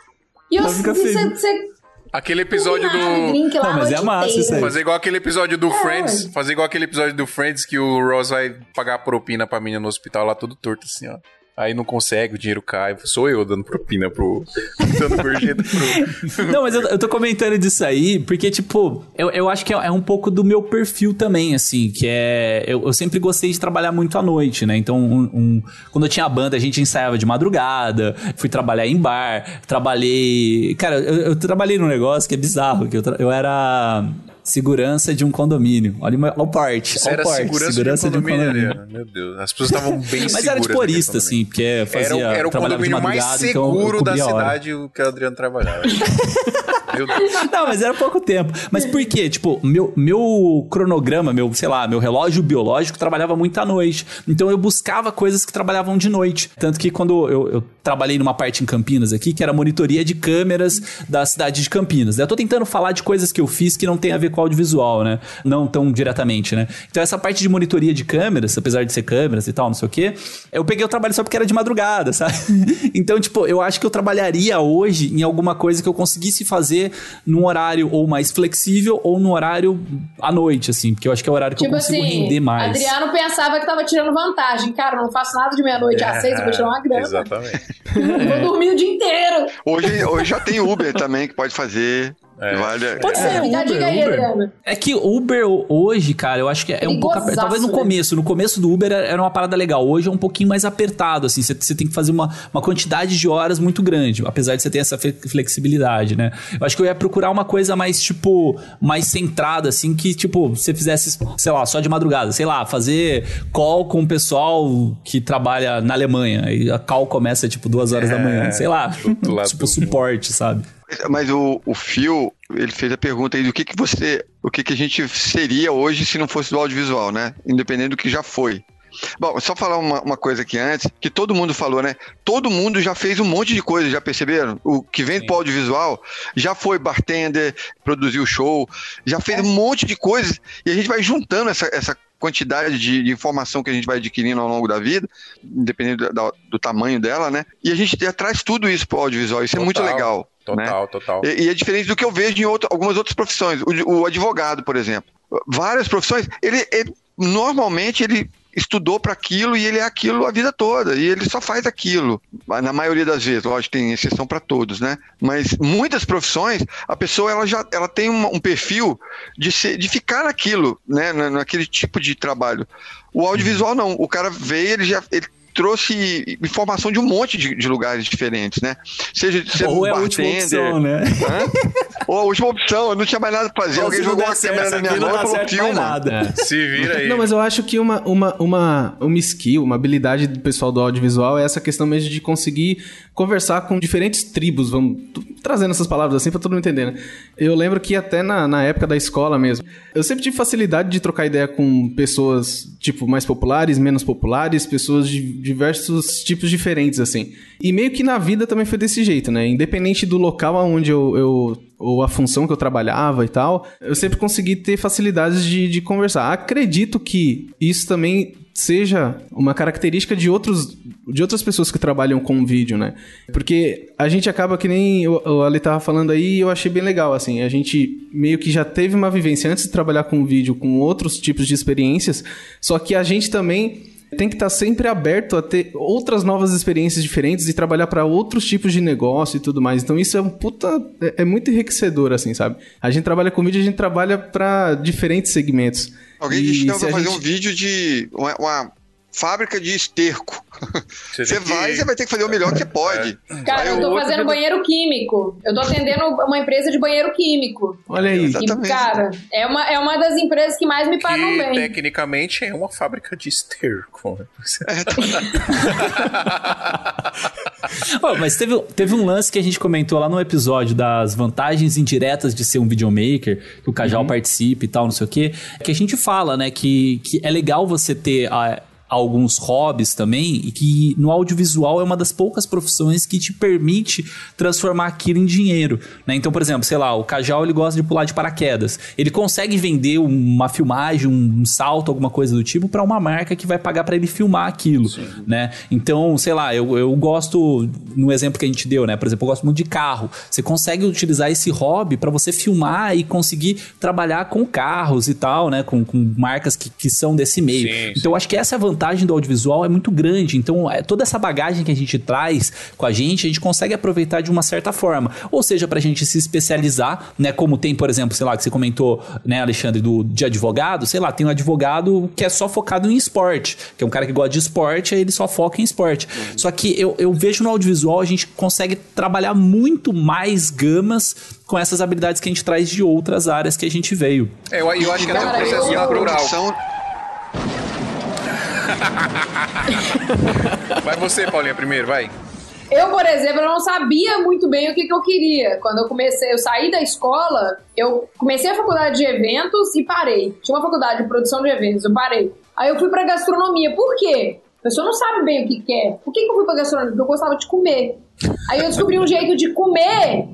e você, você aquele episódio do... drink lá Não, a mas é massa isso aí. Fazer igual aquele episódio do É, Friends. Fazer igual aquele episódio do Friends que o Ross vai pagar propina pra menina no hospital lá todo torto assim, ó. Aí não consegue, o dinheiro cai. Sou eu dando propina pro. <laughs> dando gorjeta pro. <laughs> Não, mas eu, eu tô comentando disso aí, porque, tipo, eu, eu acho que é, é um pouco do meu perfil também, assim, que é. Eu, eu sempre gostei de trabalhar muito à noite, né? Então, um- um- quando eu tinha banda, a gente ensaiava de madrugada, fui trabalhar em bar, trabalhei. Cara, eu, eu trabalhei num negócio que é bizarro, que eu, eu era segurança de um condomínio. Olha o olha o porte. Você olha era o porte, segurança, de um condomínio. Meu Deus. As pessoas estavam <laughs> bem seguras. Mas era de porista, condomínio. assim, porque fazia. Era, era o de condomínio mais então seguro da cobria a hora. cidade o que o Adriano trabalhava. <laughs> <laughs> Não, mas era pouco tempo. Mas por quê? Tipo, meu, meu cronograma, meu, sei lá, meu relógio biológico trabalhava muito à noite. Então eu buscava coisas que trabalhavam de noite. Tanto que quando eu, eu trabalhei numa parte em Campinas aqui, que era monitoria de câmeras da cidade de Campinas. Eu tô tentando falar de coisas que eu fiz que não tem a ver com audiovisual, né? Não tão diretamente, né? Então essa parte de monitoria de câmeras, apesar de ser câmeras e tal, não sei o quê, eu peguei o trabalho só porque era de madrugada, <laughs> sabe? Então, tipo, eu acho que eu trabalharia hoje em alguma coisa que eu conseguisse fazer num horário ou mais flexível ou no horário à noite, assim, porque eu acho que é o horário que Tipo eu consigo assim, render mais. Adriano pensava que tava tirando vantagem. Cara, eu não faço nada de meia-noite às seis, eu vou tirar uma grana. Exatamente. <laughs> Vou dormir o dia inteiro. Hoje, hoje já tem Uber também que pode fazer. É. Vale. Pode ser, Dá Uber, dica aí, Uber. Adriano. É que Uber hoje, cara, eu acho que é um pouco apertado. Talvez no né? começo. No começo do Uber era uma parada legal. Hoje é um pouquinho mais apertado, assim. Você tem que fazer uma, uma quantidade de horas muito grande, apesar de você ter essa flexibilidade, né? Eu acho que eu ia procurar uma coisa mais, tipo, mais centrada, assim, que, tipo, você fizesse, sei lá, só de madrugada. Sei lá, fazer call com o pessoal que trabalha na Alemanha. E a call começa, tipo, duas horas da manhã. Sei lá. <laughs> tipo, suporte, sabe? Mas o, o Phil, ele fez a pergunta aí do que, que você. O que, que a gente seria hoje se não fosse do audiovisual, né? Independente do que já foi. Bom, só falar uma, uma coisa aqui antes, que todo mundo falou, né? Todo mundo já fez um monte de coisa, já perceberam? O que vem pro audiovisual já foi bartender, produziu show, já fez um monte de coisas, e a gente vai juntando essa, essa quantidade de, de informação que a gente vai adquirindo ao longo da vida, independente do, do tamanho dela, né? E a gente já traz tudo isso pro audiovisual, isso é muito Total, legal. né? Total, total. E, e é diferente do que eu vejo em outro- algumas outras profissões. O, o advogado, por exemplo. Várias profissões, ele, ele- normalmente ele estudou para aquilo e ele é aquilo a vida toda. E ele só faz aquilo. Na maioria das vezes, lógico, tem exceção para todos, né? Mas muitas profissões, a pessoa ela já ela tem um, um perfil de, ser, de ficar naquilo, né? Na- Naquele tipo de trabalho. O audiovisual não. O cara veio, ele já. Ele, trouxe informação de um monte de, de lugares diferentes, né? Seja ser Ou um é a última opção, né? Hã? Ou a última opção, eu não tinha mais nada pra fazer. Ou Alguém jogou uma câmera na minha mão e falou, filma. nada. Se vira aí. Não, mas eu acho que uma, uma, uma, uma skill, uma habilidade do pessoal do audiovisual é essa questão mesmo de conseguir conversar com diferentes tribos, vamos trazendo essas palavras assim pra todo mundo entender, né? Eu lembro que até na, na época da escola mesmo, eu sempre tive facilidade de trocar ideia com pessoas, tipo, mais populares, menos populares, pessoas de diversos tipos diferentes, assim. E meio que na vida também foi desse jeito, né? Independente do local onde eu, eu ou a função que eu trabalhava e tal, eu sempre consegui ter facilidades de, de conversar. Acredito que isso também seja uma característica de outros de outras pessoas que trabalham com vídeo, né? Porque a gente acaba que nem o Ali tava falando aí, eu achei bem legal assim, a gente meio que já teve uma vivência antes de trabalhar com vídeo com outros tipos de experiências, só que a gente também tem que estar sempre aberto a ter outras novas experiências diferentes e trabalhar para outros tipos de negócio e tudo mais. Então isso é um puta. É, é muito enriquecedor, assim, sabe? A gente trabalha com vídeo, a gente trabalha para diferentes segmentos. Alguém E te chama pra fazer gente- um vídeo de uma, uma fábrica de esterco. Você Você que- vai e você vai ter que fazer o melhor que você pode. Cara, Aí eu tô fazendo banheiro químico. Eu tô atendendo uma empresa de banheiro químico. Olha aí. E, Exatamente. cara, é uma, é uma das empresas que mais me pagam Que bem. tecnicamente é uma fábrica de esterco. Ó, mas teve, teve um lance que a gente comentou lá no episódio das vantagens indiretas de ser um videomaker, que o Cajal participa e tal, não sei o quê, que a gente fala, né, que, que é legal você ter ah, alguns hobbies também e que no audiovisual é uma das poucas profissões que te permite transformar aquilo em dinheiro, né? Então, por exemplo, sei lá, o Cajal ele gosta de pular de paraquedas. Ele consegue vender uma filmagem, um salto, alguma coisa do tipo para uma marca que vai pagar para ele filmar aquilo, né? Então, sei lá, eu, eu gosto no exemplo que a gente deu, né? Por exemplo, eu gosto muito de carro. Você consegue utilizar esse hobby para você filmar e conseguir trabalhar com carros e tal, né? Com, com marcas que, que são desse meio. Sim, então, eu acho que essa é a vantagem do audiovisual é muito grande. Então, é, toda essa bagagem que a gente traz com a gente, a gente consegue aproveitar de uma certa forma. Ou seja, pra gente se especializar, né? Como tem, por exemplo, sei lá, que você comentou, né, Alexandre, do, de advogado, sei lá, tem um advogado que é só focado em esporte, que é um cara que gosta de esporte, aí ele só foca em esporte. Só que eu, eu vejo no audiovisual a gente consegue trabalhar muito mais gamas com essas habilidades que a gente traz de outras áreas que a gente veio. É, eu, eu acho que até o processo eu- natural. <laughs> Vai você, Paulinha, primeiro, vai. Eu, por exemplo, não sabia muito bem o que, que eu queria. Quando eu comecei, eu saí da escola, eu comecei a faculdade de eventos e parei. Tinha uma faculdade de produção de eventos, eu parei. Aí eu fui pra gastronomia. Por quê? A pessoa não sabe bem o que quer. Por que, que eu fui pra gastronomia? Porque eu gostava de comer. Aí eu descobri um jeito de comer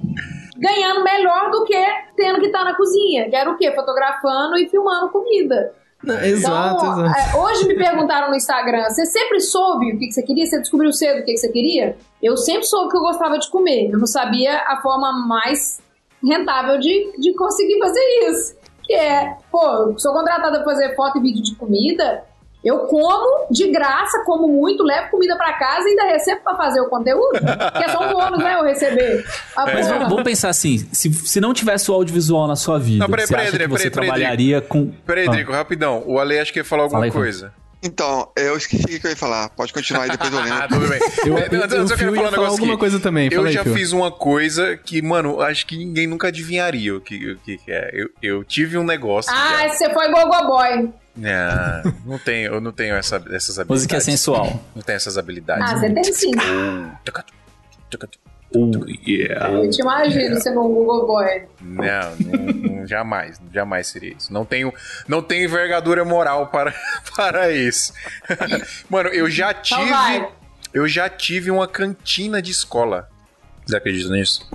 ganhando melhor do que tendo que estar na cozinha. Que era o quê? Fotografando e filmando comida. Exato, Então, exato. é, hoje me perguntaram no Instagram: você sempre soube o que, que você queria? Você descobriu cedo o que, que você queria? Eu sempre soube que eu gostava de comer. Eu não sabia a forma mais rentável de, de conseguir fazer isso. Que é, pô, sou contratada pra fazer foto e vídeo de comida. Eu como de graça, como muito, levo comida pra casa e ainda recebo pra fazer o conteúdo. Que é só um bônus, né? Eu receber. Ah, Mas porra. vamos, pensar assim: se, se não tivesse o audiovisual na sua vida, Não, peraí, você peraí, acha André, que você peraí, peraí, trabalharia com. Peraí, Ah. Drico, rapidão. O Ale acho que ia falar alguma Fala aí, Fábio. coisa. Então, eu esqueci o que eu ia falar. Pode continuar aí, depois eu Ah, lembro. tudo bem. <laughs> Eu- É, não, eu- eu só quero falar ia um negócio alguma aqui. coisa também, Eu aí, já fiz uma coisa que, mano, acho que ninguém nunca adivinharia o que, o que é. Eu, eu tive um negócio. Ah, que você foi Gogo Boy. é- não, não tenho, eu não tenho essa, essas habilidades. Música sensual. Não tenho essas habilidades. Ah, você tem sim. Oh, yeah. Eu te imagino sendo um Google Boy. Não, não, não, jamais, jamais seria isso. Não tenho, não tenho envergadura moral para, <laughs> para isso. Mano, eu já tive, Então vai. eu já tive uma cantina de escola. Você acredita nisso?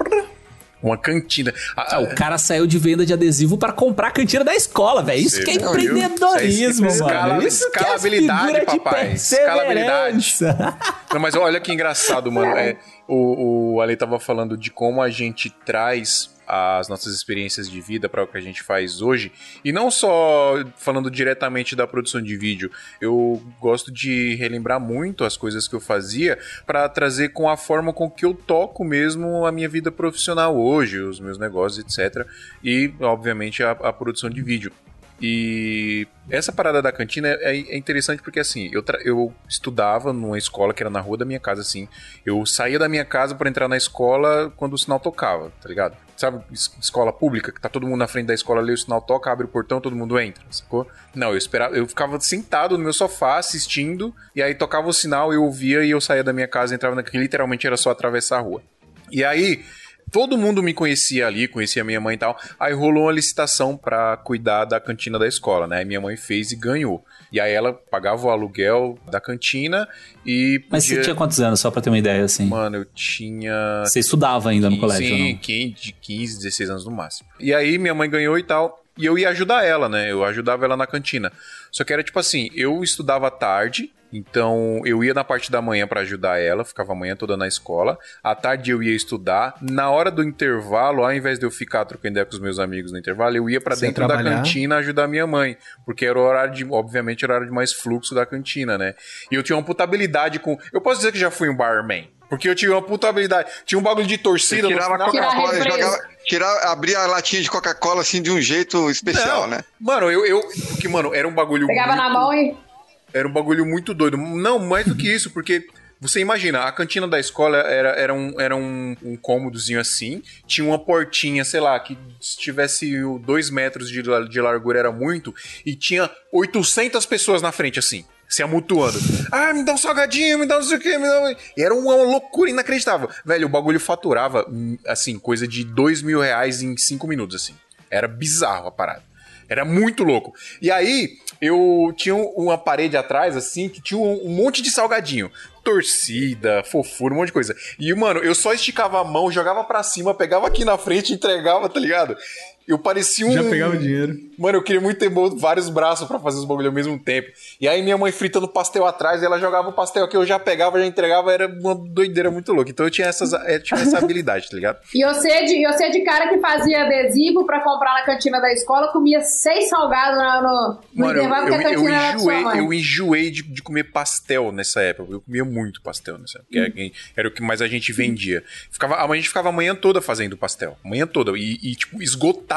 Uma cantina. Ah, o cara saiu de venda de adesivo para comprar a cantina da escola, velho. Isso é empreendedorismo, Isso é mano. Isso que é escalabilidade, figura de papai. Escalabilidade. <laughs> Não, mas olha que engraçado, mano. É, o, o Ale tava falando de como a gente traz as nossas experiências de vida para o que a gente faz hoje. E não só falando diretamente da produção de vídeo. Eu gosto de relembrar muito as coisas que eu fazia para trazer com a forma com que eu toco mesmo a minha vida profissional hoje, os meus negócios, etc. E, obviamente, a, a produção de vídeo. E essa parada da cantina é, é interessante porque, assim, eu, eu estudava numa escola que era na rua da minha casa, assim. Eu saía da minha casa para entrar na escola quando o sinal tocava, tá ligado? Sabe, es- escola pública, que tá todo mundo na frente da escola ali, o sinal toca, abre o portão, todo mundo entra, sacou? Não, eu esperava, eu ficava sentado no meu sofá assistindo, e aí tocava o sinal, eu ouvia e eu saía da minha casa, entrava naquele, literalmente era só atravessar a rua. E aí, todo mundo me conhecia ali, conhecia minha mãe e tal. Aí rolou uma licitação pra cuidar da cantina da escola, né? Aí minha mãe fez e ganhou. E aí ela pagava o aluguel da cantina e Mas você podia- tinha quantos anos, só pra ter uma ideia, assim? Mano, eu tinha Você estudava ainda no colégio, Sim, não? 15, de 15, 16 anos no máximo. E aí minha mãe ganhou e tal. E eu ia ajudar ela, né? Eu ajudava ela na cantina. Só que era tipo assim, eu estudava tarde, então eu ia na parte da manhã pra ajudar ela, ficava a manhã toda na escola. À tarde eu ia estudar. Na hora do intervalo, ao invés de eu ficar trocando ideia com os meus amigos no intervalo, eu ia ia dentro da trabalhar? cantina ajudar minha mãe, porque era o horário de, obviamente, era o horário de mais fluxo da cantina, né? E eu tinha uma puta habilidade com, eu posso dizer que já fui um barman. Porque eu tinha uma puta habilidade. Tinha um bagulho de torcida no Tirava a final. Coca-Cola e jogava. Tirava, abria a latinha de Coca-Cola assim de um jeito especial, Não, né? Mano, eu, eu. Porque, mano, era um bagulho. Pegava muito- na mão e. Era um bagulho muito doido. Não, mais do que isso, porque. Você imagina, a cantina da escola era, era, um, era um, um cômodozinho assim, tinha uma portinha, sei lá, que se tivesse dois metros de, de largura era muito, e tinha 800 pessoas na frente, assim, se amutuando. Ah, me dá um salgadinho, me dá não sei o que, me dá. E Era uma loucura inacreditável. Velho, o bagulho faturava, hum, assim, coisa de dois mil reais em cinco minutos, assim. Era bizarro a parada. Era muito louco. E aí, eu tinha um- uma parede atrás, assim, que tinha um, monte de salgadinho. Torcida, fofura, um monte de coisa. E, mano, eu só esticava a mão, jogava pra cima, pegava aqui na frente e entregava, tá ligado? Eu parecia um. Já pegava o dinheiro. Mano, eu queria muito ter vários braços pra fazer os bagulho ao mesmo tempo. E aí minha mãe fritando pastel atrás, ela jogava o pastel aqui, eu já pegava, já entregava, era uma doideira muito louca. Então eu tinha, essas, eu tinha essa habilidade, tá ligado? E você de, e você de cara que fazia adesivo pra comprar na cantina da escola, comia seis salgados no, no, no Mano, eu, intervalo eu, que a eu cantina era da sua enjoei, mãe. eu enjoei de, de comer pastel nessa época. Eu comia muito pastel nessa época. Hum. Era, era o que mais a gente vendia. Ficava, a gente ficava a manhã toda fazendo pastel. A manhã toda. E, e, tipo, esgotava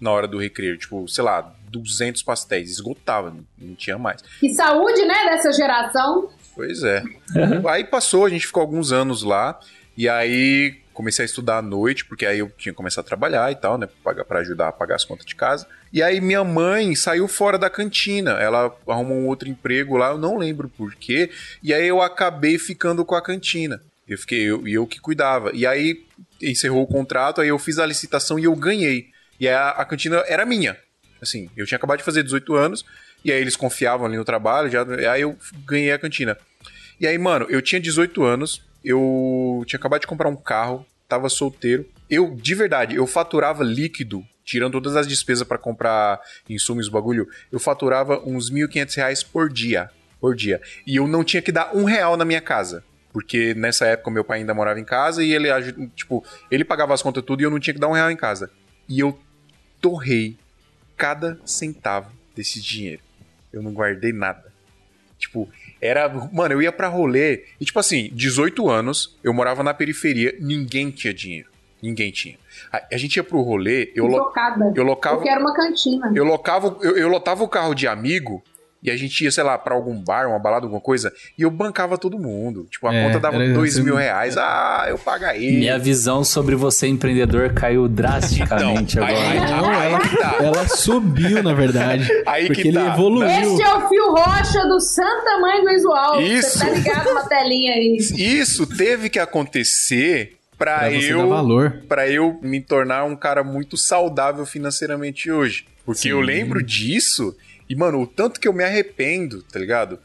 na hora do recreio. Tipo, sei lá, 200 pastéis. Esgotava. Não, tinha mais. E saúde, né, dessa geração. Pois é. Aí passou, a gente ficou alguns anos lá. E aí comecei a estudar à noite, porque aí eu tinha que começar a trabalhar e tal, né? Pra ajudar a pagar as contas de casa. E aí minha mãe saiu fora da cantina. Ela arrumou um outro emprego lá, eu não lembro por quê. E aí eu acabei ficando com a cantina. Eu fiquei, eu, e eu que cuidava. E aí encerrou o contrato, aí eu fiz a licitação e eu ganhei. E a, a cantina era minha. Assim, eu tinha acabado de fazer 18 anos, e aí eles confiavam ali no trabalho, já, aí eu ganhei a cantina. E aí, mano, eu tinha 18 anos, eu tinha acabado de comprar um carro, tava solteiro. Eu, de verdade, eu faturava líquido, tirando todas as despesas pra comprar insumos bagulho, eu faturava uns 1.500 reais por dia. Por dia. E eu não tinha que dar um real na minha casa. Porque nessa época meu pai ainda morava em casa e ele, tipo, ele pagava as contas tudo e eu não tinha que dar um real em casa. E eu torrei cada centavo desse dinheiro. Eu não guardei nada. Tipo, era. Mano, eu ia pra rolê. E, tipo assim, 18 anos, eu morava na periferia, ninguém tinha dinheiro. Ninguém tinha. A, a gente ia pro rolê, eu, lo, eu locava. Eu quero uma cantina. Eu locava, eu, eu lotava o carro de amigo e a gente ia, sei lá, pra algum bar, uma balada, alguma coisa, e eu bancava todo mundo. Tipo, a É, conta dava era- dois mil reais. Ah, eu paga aí. Minha visão sobre você empreendedor caiu drasticamente Então, aí- agora. Não, Aí ela, que tá. ela subiu, na verdade. Aí porque que ele tá. evoluiu. Este é o fio rocha do Santa Mãe do Visual. Isso. Você tá ligado na telinha aí. Isso teve que acontecer pra, Pra eu valor. para eu me tornar um cara muito saudável financeiramente hoje. Porque Sim. eu lembro disso e, mano, o tanto que eu me arrependo, tá ligado?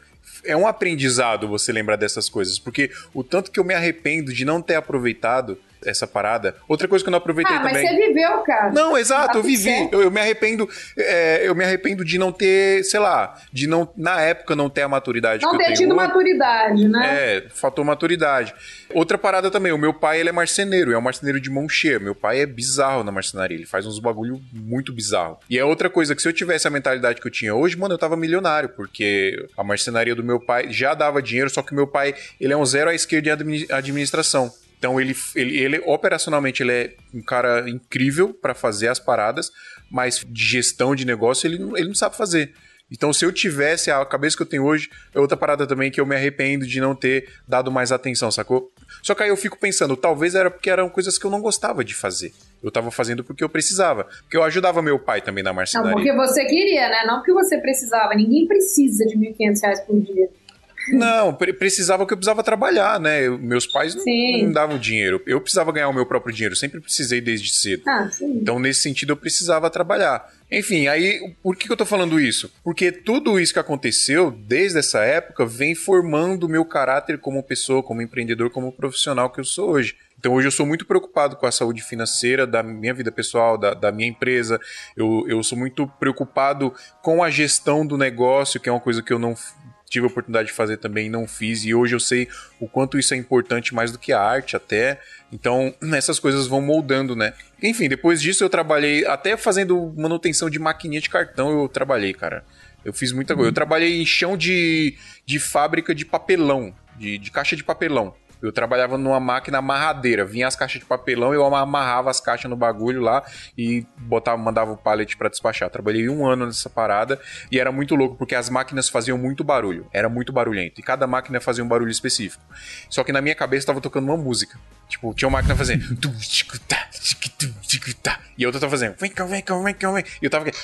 É um aprendizado você lembrar dessas coisas, porque o tanto que eu me arrependo de não ter aproveitado essa parada. Outra coisa que eu não aproveitei Ah, mas também. você viveu, cara. Não, exato, Tá eu tudo vivi. Eu, eu me arrependo. é, eu me arrependo de não ter, sei lá, de não, na época, não ter a maturidade Não que eu ter tenho tido maturidade, né? É, fator maturidade. Outra parada também, o meu pai, ele é marceneiro, é um marceneiro de mão cheia. Meu pai é bizarro na marcenaria, ele faz uns bagulho muito bizarro. E é outra coisa que se eu tivesse a mentalidade que eu tinha hoje, mano, eu tava milionário, porque a marcenaria do meu pai já dava dinheiro, só que o meu pai, ele é um zero à esquerda em admini- administração. Então ele, ele, ele operacionalmente ele é um cara incrível pra fazer as paradas, mas de gestão de negócio ele, não- ele não sabe fazer. Então, se eu tivesse a cabeça que eu tenho hoje, é outra parada também que eu me arrependo de não ter dado mais atenção, sacou? Só que aí eu fico pensando, talvez era porque eram coisas que eu não gostava de fazer. Eu tava fazendo porque eu precisava. Porque eu ajudava meu pai também na Não, marcenaria. porque você queria, né? Não porque você precisava. Ninguém precisa de 1.500 reais por dia. Não, pre- precisava que eu precisava trabalhar, né? Eu- meus pais não, não davam dinheiro. Eu precisava ganhar o meu próprio dinheiro, sempre precisei desde cedo. Ah. Então, nesse sentido, eu precisava trabalhar. Enfim, aí, por que, que eu tô falando isso? Porque tudo isso que aconteceu desde essa época vem formando o meu caráter como pessoa, como empreendedor, como profissional que eu sou hoje. Então, hoje eu sou muito preocupado com a saúde financeira da minha vida pessoal, da, da minha empresa. Eu, eu sou muito preocupado com a gestão do negócio, que é uma coisa que eu não tive a oportunidade de fazer também e não fiz. E hoje eu sei o quanto isso é importante mais do que a arte até. Então, <clears throat> essas coisas vão moldando, né? Enfim, depois disso eu trabalhei, até fazendo manutenção de maquininha de cartão, eu trabalhei, cara. Eu fiz muita coisa. Eu trabalhei em chão de, de fábrica de papelão, de, de caixa de papelão. Eu trabalhava numa máquina amarradeira. Vinha as caixas de papelão, eu amarrava as caixas no bagulho lá e botava, mandava o pallet pra despachar. Trabalhei um ano nessa parada e era muito louco porque as máquinas faziam muito barulho. Era muito barulhento. E cada máquina fazia um barulho específico. Só que na minha cabeça tava tocando uma música. Tipo, tinha uma máquina fazendo. <laughs> tá, tá. E outra tava fazendo. Vem cá, vem cá, vem cá, vem. E eu tava aqui.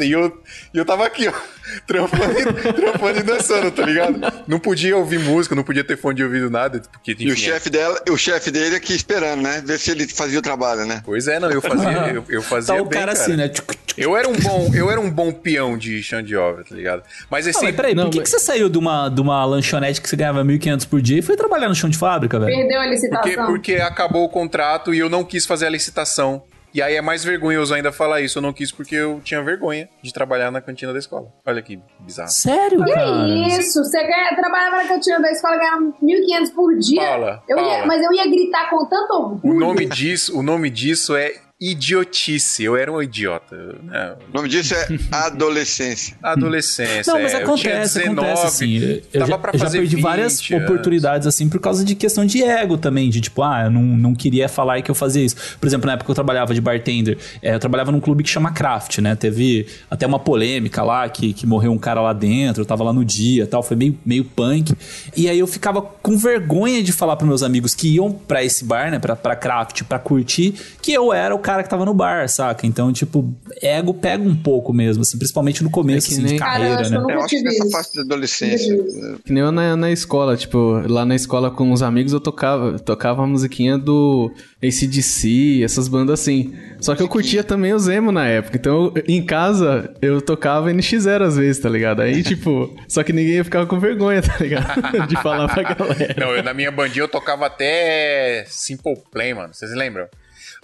E eu, e eu tava aqui, ó. <laughs> Trampando, trampando e dançando, tá ligado? Não podia ouvir música, não podia ter fone de ouvido, nada. Porque, E o é- chefe dela, o chefe dele aqui esperando, né? Ver se ele fazia o trabalho, né? Pois é, não, eu fazia, <laughs> eu, eu fazia Tá o bem, cara assim, né? Tchuc, tchuc. Eu era um bom, eu era um bom peão de chão de obra, tá ligado? Mas assim, mas peraí, Não, por que, mas- que você saiu de uma, de uma lanchonete que você ganhava 1.500 por dia e foi trabalhar no chão de fábrica, velho? Perdeu a porque, licitação. porque acabou o contrato e eu não quis fazer a licitação. E aí é mais vergonhoso ainda falar isso. Eu não quis porque eu tinha vergonha de trabalhar na cantina da escola. Olha que bizarro. Sério, cara? Isso, você ganha, trabalhava na cantina da escola, ganhava 1.500 por dia. Paula, eu ia, Paula. mas eu ia gritar com tanto O orgulho. nome disso, o nome disso é idiotice. Eu era um idiota. Né? O nome disso é <laughs> adolescência. Adolescência. Não, mas é, acontece, 19, acontece assim. Eu tava já, pra eu já fazer perdi 20 várias anos. oportunidades assim por causa de questão de ego também, de tipo, ah, eu não, não queria falar que eu fazia isso. Por exemplo, na época que eu trabalhava de bartender, é, eu trabalhava num clube que chama Craft, né? Teve até uma polêmica lá que, que morreu um cara lá dentro, eu tava lá no dia, e tal, foi meio meio punk. E aí eu ficava com vergonha de falar pros meus amigos que iam pra esse bar, né, pra, pra Craft, pra curtir, que eu era o cara que tava no bar, saca? Então, tipo, ego pega um pouco mesmo, assim, principalmente no começo É que assim, de nem- Cara, eu carreira, acho que eu né? Eu acho que nessa fase da adolescência. Tive Que nem eu na, na escola, tipo, lá na escola com os amigos eu tocava, tocava a musiquinha do ACDC, essas bandas assim. Só que eu curtia também o Zemo na época. Então, eu- em casa, eu tocava NX0 às vezes, tá ligado? Aí, <laughs> tipo, só que ninguém ficava com vergonha, tá ligado? <laughs> De falar pra <laughs> galera. Não, eu, na minha bandinha eu tocava até Simple Play, mano. Vocês lembram?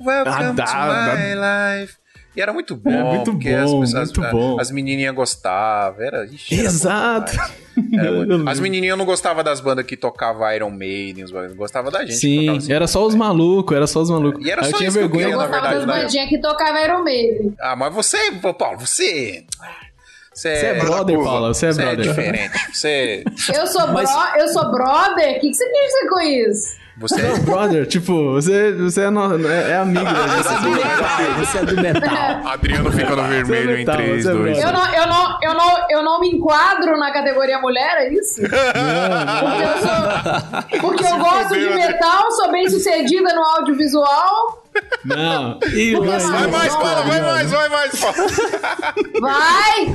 Welcome Ah, dá, to dá. my life. E era muito bom, É, muito porque bom, as, pessoas, muito bom. as menininhas gostavam. Era, ixi, era Exato. <laughs> Eu lembro. As menininhas não gostavam das bandas que tocavam Iron Maiden, os bagulhos, gostava da gente. Sim, tocava assim. era só os malucos, era só os malucos. E era Aí eu só tinha isso que eu vergonha. queria, Eu na gostava verdade, das né? bandinhas que tocava Iron Maiden. Ah, mas você, Paulo, você... Você Você é brother, curva. Paula, você é Você é brother. diferente. Você... Eu sou, Mas- bro, eu sou brother? O que, que você quer dizer com isso? Você Não, brother, tipo, você, você é, no- é, é amigo da Você é do gente. metal, você é do metal. <laughs> Adriano fica no vermelho em metal, 3, você é 2, Eu não, eu, não, eu, não, eu não me enquadro na categoria mulher, é isso? <laughs> Porque eu, sou, porque eu gosto de né? metal, sou bem sucedida no audiovisual. Não. E Porque mas- Vai mais, vai mais, vai mais. Vai!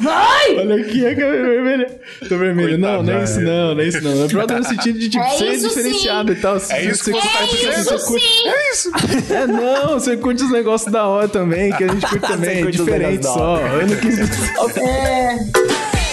Vai! Olha aqui, a câmera vermelha. Tô vermelho. não, não é isso não, não é isso não. É brother no sentido de tipo, É ser isso diferenciado e tal. É isso que você tá dizendo. Isso sim! É isso. <laughs> É não, você curte os negócios da hora também, que a gente curte <laughs> também, é curte diferente só. Eu não quis... É,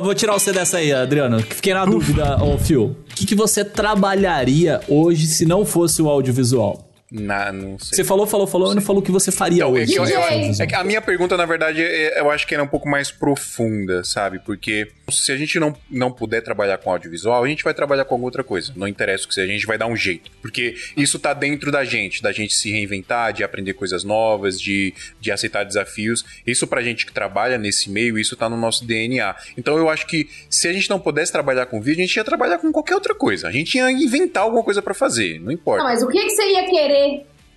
vou tirar você dessa aí, Adriano. Fiquei na dúvida, ô Phil. O que, que você trabalharia hoje se não fosse o audiovisual? Na, não sei. Você falou, falou, falou, e não falou o que você faria Então, é hoje. que eu- eu- é que a minha pergunta, na verdade, é- eu acho que ela é um pouco mais profunda, sabe? Porque se a gente não, não puder trabalhar com audiovisual, a gente vai trabalhar com alguma outra coisa. Não interessa o que seja, a gente vai dar um jeito. Porque isso tá dentro da gente, da gente se reinventar, de aprender coisas novas, de, de aceitar desafios. Isso pra gente que trabalha nesse meio, isso tá no nosso DNA. Então eu acho que se a gente não pudesse trabalhar com vídeo, a gente ia trabalhar com qualquer outra coisa. A gente ia inventar alguma coisa pra fazer, não importa. Não, mas o que, que você ia querer?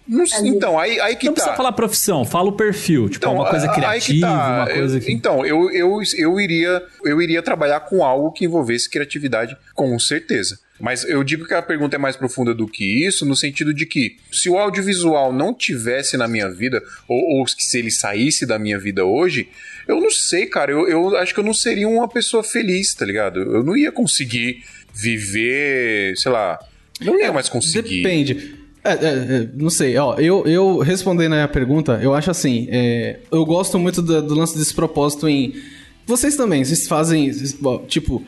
Não- então, aí, aí que Não tá. precisa falar profissão, fala o perfil. Tipo, uma coisa criativa, tá. uma coisa Eu- que. Então, eu, eu, eu, iria, eu iria trabalhar com algo que envolvesse criatividade, com certeza. Mas eu digo que a pergunta é mais profunda do que isso, no sentido de que se o audiovisual não tivesse na minha vida, ou, ou se ele saísse da minha vida hoje, eu não sei, cara. Eu, eu acho que eu não seria uma pessoa feliz, tá ligado? Eu não ia conseguir viver, sei lá. Não ia mais conseguir. Depende. É, é, é, não sei, ó, eu, eu respondendo a pergunta, eu acho assim, é, eu gosto muito do, do lance desse propósito em. Vocês também, vocês fazem, tipo,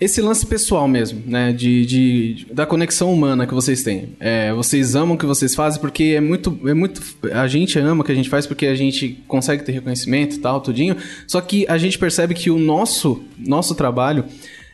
esse lance pessoal mesmo, né? De, de- da conexão humana que vocês têm. É, vocês amam o que vocês fazem porque é muito, é muito. A gente ama o que a gente faz porque a gente consegue ter reconhecimento e tal, tudinho. Só que a gente percebe que o nosso, nosso trabalho.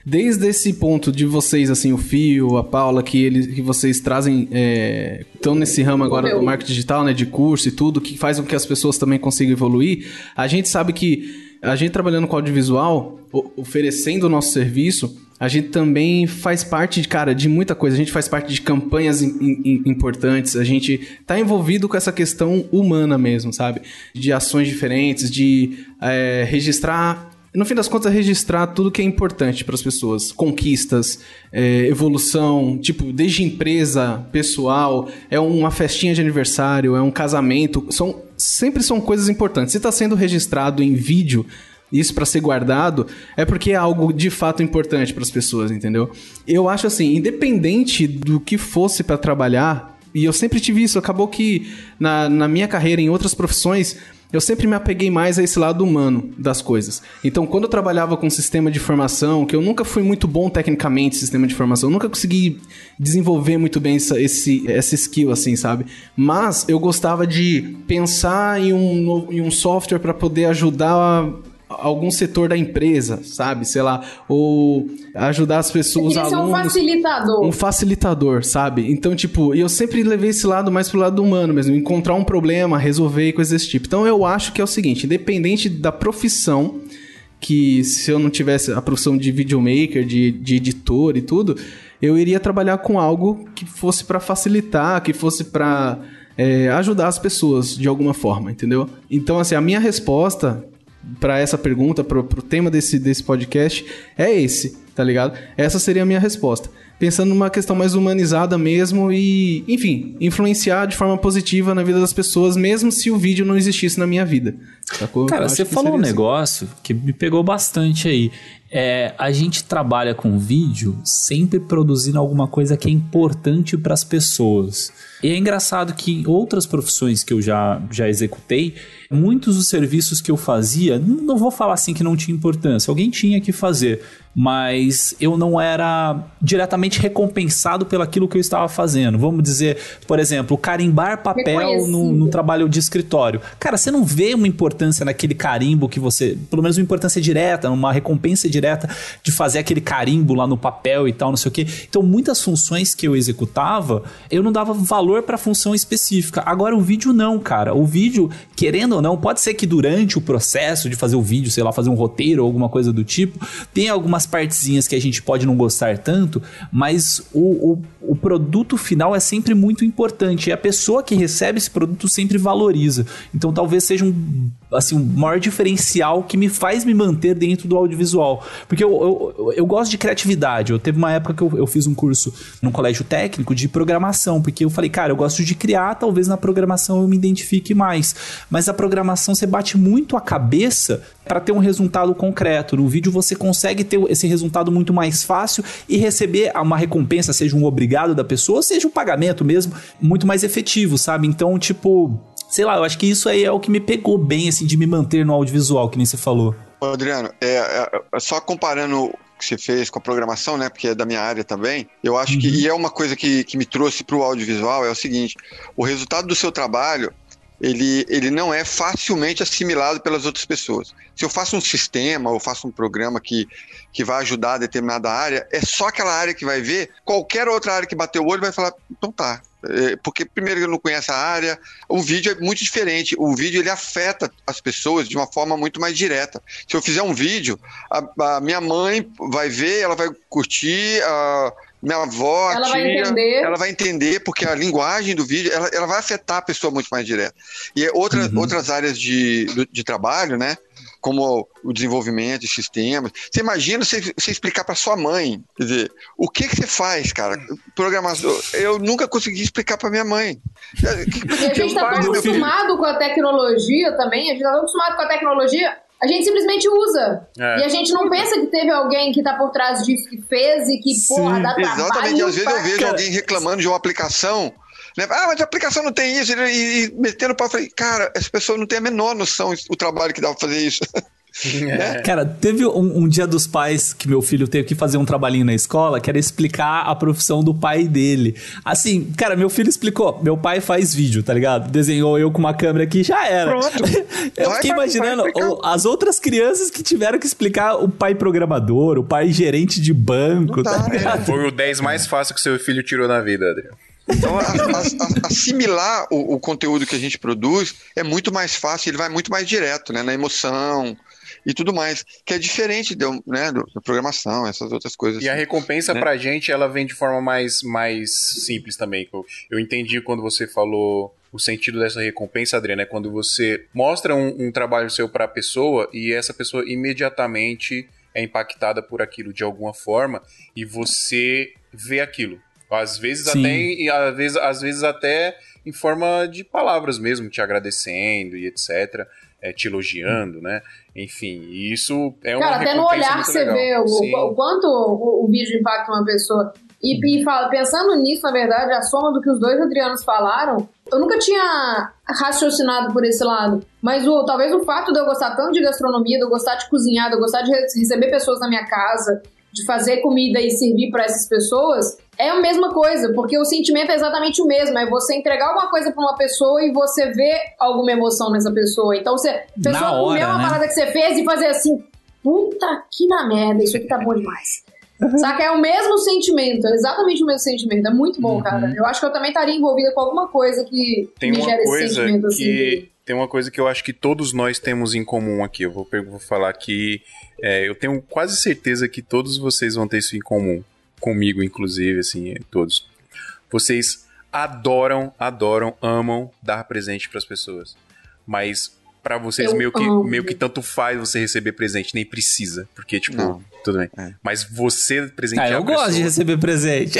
Desde esse ponto de vocês, assim, o Fio, a Paula, que, eles, que vocês trazem, é, estão nesse ramo agora Meu. do marketing digital, né, de curso e tudo, que faz com que as pessoas também consigam evoluir, a gente sabe que a gente trabalhando com audiovisual, oferecendo o nosso serviço, a gente também faz parte, de, cara, de muita coisa. A gente faz parte de campanhas im- im- importantes, a gente tá envolvido com essa questão humana mesmo, sabe? De ações diferentes, de é, registrar no fim das contas, é registrar tudo que é importante para as pessoas. Conquistas, é, evolução, tipo, desde empresa, pessoal, é uma festinha de aniversário, é um casamento. São, sempre são coisas importantes. Se está sendo registrado em vídeo, isso para ser guardado, é porque é algo de fato importante para as pessoas, entendeu? Eu acho assim, independente do que fosse para trabalhar, e eu sempre tive isso, acabou que na, na minha carreira, em outras profissões, eu sempre me apeguei mais a esse lado humano das coisas. Então, quando eu trabalhava com sistema de informação, que eu nunca fui muito bom tecnicamente em sistema de informação, eu nunca consegui desenvolver muito bem essa, esse, essa skill, assim, sabe? Mas eu gostava de pensar em um, em um software para poder ajudar a- algum setor da empresa, sabe? Sei lá, ou ajudar as pessoas, os ser um alunos facilitador. um facilitador, sabe? Então, tipo, eu sempre levei esse lado mais pro lado humano mesmo, encontrar um problema, resolver e coisas desse tipo. Então, eu acho que é o seguinte, independente da profissão, que se eu não tivesse a profissão de videomaker, de, de editor e tudo, eu iria trabalhar com algo que fosse pra facilitar, que fosse pra é, ajudar as pessoas de alguma forma, entendeu? Então, assim, a minha resposta pra essa pergunta, pro, pro tema desse, desse podcast, é esse, tá ligado? Essa seria a minha resposta. Pensando numa questão mais humanizada mesmo e, enfim, influenciar de forma positiva na vida das pessoas, mesmo se o vídeo não existisse na minha vida. Sacou? Cara, você falou um assim. negócio que me pegou bastante aí. É, a gente trabalha com vídeo sempre produzindo alguma coisa que é importante para as pessoas. E é engraçado que em outras profissões que eu já, já executei, muitos dos serviços que eu fazia, não vou falar assim que não tinha importância, alguém tinha que fazer, mas eu não era diretamente recompensado pelo aquilo que eu estava fazendo. Vamos dizer, por exemplo, carimbar papel no, no trabalho de escritório. Cara, você não vê uma importância naquele carimbo que você. Pelo menos uma importância direta, uma recompensa direta de fazer aquele carimbo lá no papel e tal, não sei o quê. Então, muitas funções que eu executava, eu não dava valor para função específica. Agora, o vídeo não, cara. O vídeo, querendo ou não, pode ser que durante o processo de fazer o vídeo, sei lá, fazer um roteiro ou alguma coisa do tipo, tem algumas partezinhas que a gente pode não gostar tanto, mas o, o, o produto final é sempre muito importante. E a pessoa que recebe esse produto sempre valoriza. Então talvez seja um assim, um maior diferencial que me faz me manter dentro do audiovisual. Porque eu, eu, eu gosto de criatividade. Eu teve uma época que eu, eu fiz um curso num colégio técnico de programação, porque eu falei, cara, eu gosto de criar, talvez na programação eu me identifique mais. Mas a programação você bate muito a cabeça para ter um resultado concreto. No vídeo você consegue ter esse resultado muito mais fácil e receber uma recompensa, seja um obrigado da pessoa, seja um pagamento mesmo, muito mais efetivo, sabe? Então, tipo, sei lá, eu acho que isso aí é o que me pegou bem, assim, de me manter no audiovisual, que nem você falou. Ô, Adriano, é, é, é só comparando o que você fez com a programação, né? Porque é da minha área também. Eu acho que, e é uma coisa que, que me trouxe para o audiovisual, é o seguinte: o resultado do seu trabalho ele, ele não é facilmente assimilado pelas outras pessoas. Se eu faço um sistema ou faço um programa que, que vai ajudar a determinada área, é só aquela área que vai ver, qualquer outra área que bater o olho vai falar, então tá. É, porque primeiro ele não conhece a área, o vídeo é muito diferente. O vídeo ele afeta as pessoas de uma forma muito mais direta. Se eu fizer um vídeo, a, a minha mãe vai ver, ela vai curtir, minha avó, Ela vai tia, entender. ela vai entender, porque a linguagem do vídeo, ela, ela vai afetar a pessoa muito mais direto. E é outra, outras áreas de, de trabalho, né? Como o desenvolvimento de sistemas. Você imagina você, você explicar para sua mãe, quer dizer, o que que você faz, cara? Programador, eu nunca consegui explicar para minha mãe. E a gente está tão filho- acostumado com a tecnologia também, a gente está tão acostumado com a tecnologia, a gente simplesmente usa. É. E a gente não pensa que teve alguém que tá por trás disso, que fez e que, porra, dá trabalho. Exatamente, às vezes eu vejo alguém reclamando de uma aplicação. Né? Ah, mas a aplicação não tem isso, e, e metendo pau, eu falei, cara, essa pessoa não tem a menor noção o trabalho que dá pra fazer isso. <laughs> Né? Cara, teve um, um dia dos pais que meu filho teve que fazer um trabalhinho na escola, que era explicar a profissão do pai dele. Assim, cara, meu filho explicou. Meu pai faz vídeo, tá ligado? Desenhou eu com uma câmera aqui já era. Pronto. <laughs> eu Vai, fiquei imaginando vai as outras crianças que tiveram que explicar o pai programador, o pai gerente de banco, tá né? ligado? Foi o 10 mais fácil que seu filho tirou na vida, Adriano. Então, a- a- a- assimilar o, o conteúdo que a gente produz é muito mais fácil, ele vai muito mais direto, né? Na emoção e tudo mais, que é diferente do, né, do- da programação, essas outras coisas. E a assim. recompensa né? pra gente, ela vem de forma mais, mais simples também. Eu, eu entendi quando você falou o sentido dessa recompensa, Adriana, é quando você mostra um, um trabalho seu pra pessoa e essa pessoa imediatamente é impactada por aquilo de alguma forma e você vê aquilo. Às vezes Sim. até e às vezes, às vezes até em forma de palavras mesmo, te agradecendo e etc, é, te elogiando, né? Enfim, isso é uma Cara, até no olhar você legal. vê o, o quanto o, o vídeo impacta uma pessoa. E, e fala, pensando nisso, na verdade, a soma do que os dois Adrianos falaram, eu nunca tinha raciocinado por esse lado. Mas o, talvez o fato de eu gostar tanto de gastronomia, de eu gostar de cozinhar, de eu gostar de re- receber pessoas na minha casa, de fazer comida e servir para essas pessoas, é a mesma coisa, porque o sentimento é exatamente o mesmo. É você entregar alguma coisa para uma pessoa e você ver alguma emoção nessa pessoa. Então, você, a pessoa hora, comer uma né? parada que você fez e fazer assim, puta que na merda, isso aqui tá bom demais. Saca? É o mesmo sentimento, é exatamente o mesmo sentimento. É muito bom, Uhum. cara. Eu acho que eu também estaria envolvida com alguma coisa que Tem me uma gera esse sentimento assim. que de- tem uma coisa que eu acho que todos nós temos em comum aqui. Eu vou, vou falar que é, eu tenho quase certeza que todos vocês vão ter isso em comum, comigo inclusive, assim, todos. Vocês adoram, adoram, amam dar presente para as pessoas, mas para vocês Eu meio que amo. meio que tanto faz você receber presente, nem precisa, porque tipo Não. Tudo bem. É. Mas você presentear Ah, eu a gosto de pessoa- receber presente.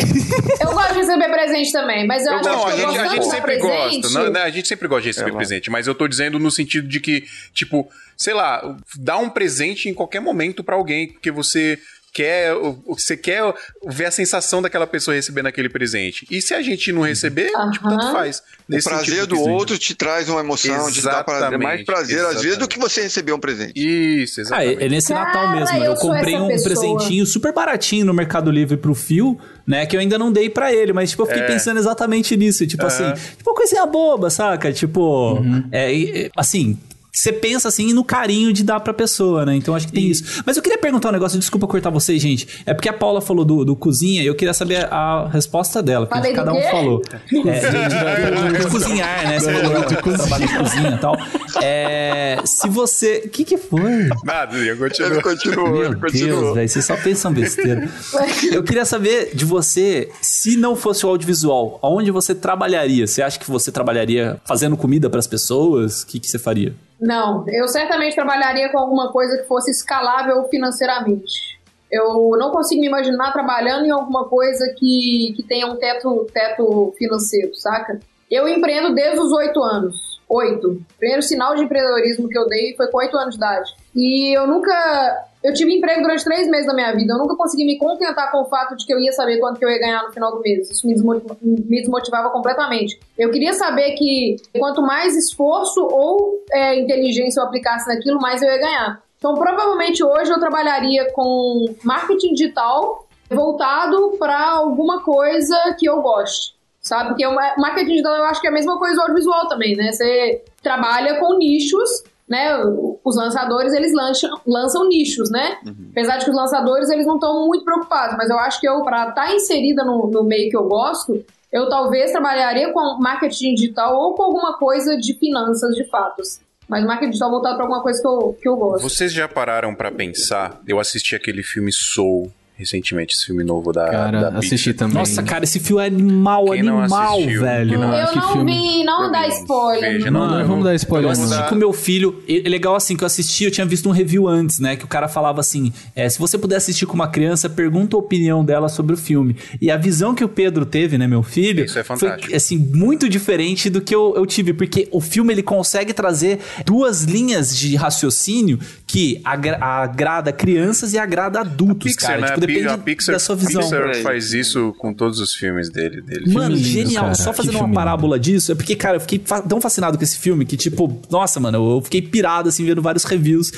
Eu gosto de receber presente também, mas eu, Eu acho não, que a eu gente, gosto a gente de sempre presente. gosta. Não, né, a gente sempre gosta de receber É presente, mas eu tô dizendo no sentido de que, tipo, sei lá, dá um presente em qualquer momento pra alguém, porque você quer, o- o- você quer ver a sensação daquela pessoa recebendo aquele presente. E se a gente não receber, tipo, tanto faz. O Nesse prazer do que outro te traz uma emoção, te dá prazer, mais Exatamente, prazer, às vezes, do exatamente. que você receber um presente. Isso, Ah, exatamente. é, é nesse Cara, Natal mesmo. eu Eu, comprei um pessoa. presentinho super baratinho no Mercado Livre pro Fio, né? Que eu ainda não dei pra ele, mas tipo, eu fiquei É. pensando exatamente nisso. Tipo assim, tipo uma coisinha boba, saca? Tipo, é, e- e- assim. Você pensa assim no carinho de dar pra pessoa, né? Então acho que tem isso. Mas eu queria perguntar um negócio, desculpa cortar vocês, gente. É porque a Paula falou do, do cozinha e eu queria saber a resposta dela. Porque cada um falou. É, de, de cozinhar, né? Você falou de trabalho de cozinha e tal. É, se você. O que, que foi? Nada, eu Ele continuo. continuou, Meu ele Deus, velho, vocês só pensam besteira. <laughs> Eu queria saber de você, se não fosse o audiovisual, aonde você trabalharia? Você acha que você trabalharia fazendo comida pras pessoas? O que, que você faria? Não, eu certamente trabalharia com alguma coisa que fosse escalável financeiramente. Eu não consigo me imaginar trabalhando em alguma coisa que, que tenha um teto, teto financeiro, saca? Eu empreendo desde os oito anos. Oito. O primeiro sinal de empreendedorismo que eu dei foi com oito anos de idade. E eu nunca eu tive emprego durante três meses da minha vida. Eu nunca consegui me contentar com o fato de que eu ia saber quanto que eu ia ganhar no final do mês. Isso me desmotiva- me desmotivava completamente. Eu queria saber que quanto mais esforço ou é, inteligência eu aplicasse naquilo, mais eu ia ganhar. Então, provavelmente hoje eu trabalharia com marketing digital voltado para alguma coisa que eu goste. Sabe? Porque o ma- marketing digital eu acho que é a mesma coisa do audiovisual também, né? Você trabalha com nichos, né? Os lançadores, eles lançam, lançam nichos, né? Apesar de que os lançadores, eles não estão muito preocupados, mas eu acho que eu, para estar inserida no, no meio que eu gosto, eu talvez trabalharia com marketing digital ou com alguma coisa de finanças, de fatos. Mas marketing digital voltado para alguma coisa que eu, que eu gosto. Vocês já pararam pra pensar? Eu assisti aquele filme Soul recentemente, esse filme novo da, Cara, da Pixar. assisti também. Nossa, cara, esse filme é animal, Quem animal, assistiu? velho. Não- eu que não filme. vi, não dá spoiler. Veja, não. não, Não, vamos dar spoiler. Eu não. assisti com meu filho. É legal assim que eu assisti, eu tinha visto um review antes, né? Que o cara falava assim: é, se você puder assistir com uma criança, pergunta a opinião dela sobre o filme. E a visão que o Pedro teve, né, meu filho, Isso é fantástico. foi assim, muito diferente do que eu, eu tive, porque o filme ele consegue trazer duas linhas de raciocínio que agra- agrada crianças e agrada adultos, Pixar, cara. né? Tipo, A depende a Pixar, da sua visão. Pixar faz isso com todos os filmes dele. dele. Mano, lindo, genial. cara. Só Que fazendo uma filme parábola disso, é porque, cara, eu fiquei fa- tão fascinado com esse filme que, tipo, nossa, mano, eu fiquei pirado, assim, vendo vários reviews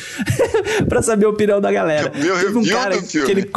<laughs> pra saber a opinião da galera. O Teve um review cara do que ele.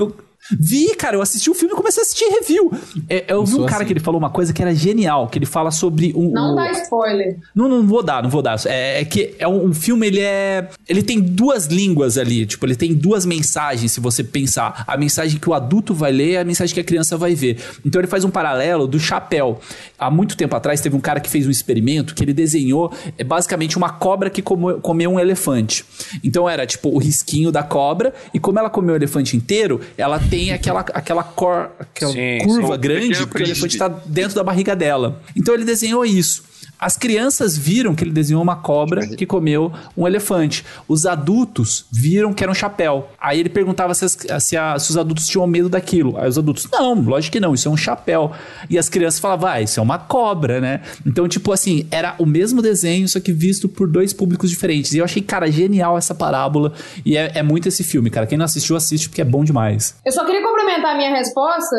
Vi, cara, eu assisti o filme e comecei a assistir review. É, eu vi um cara assim. que ele falou uma coisa que era genial, que ele fala sobre um. Não o- dá spoiler. não, não vou dar, não vou dar. É, é que é um, um filme, ele é. Ele tem duas línguas ali. Tipo, ele tem duas mensagens, se você pensar. A mensagem que o adulto vai ler e a mensagem que a criança vai ver. Então ele faz um paralelo do chapéu. Há muito tempo atrás teve um cara que fez um experimento que ele desenhou é, basicamente uma cobra que comeu, comeu um elefante. Então era tipo o risquinho da cobra, e como ela comeu o elefante inteiro, ela tem aquela, aquela, cor, aquela Sim, curva grande, porque o elefante está dentro da barriga dela. Então ele desenhou isso. As crianças viram que ele desenhou uma cobra que comeu um elefante. Os adultos viram que era um chapéu. Aí ele perguntava se, as- se a- se os adultos tinham medo daquilo. Aí os adultos, não, lógico que não, isso é um chapéu. E as crianças falavam, ah, isso é uma cobra, né? Então, tipo assim, era o mesmo desenho, só que visto por dois públicos diferentes. E eu achei, cara, genial essa parábola. E é, é muito esse filme, cara. Quem não assistiu, assiste, porque é bom demais. Eu só queria complementar a minha resposta,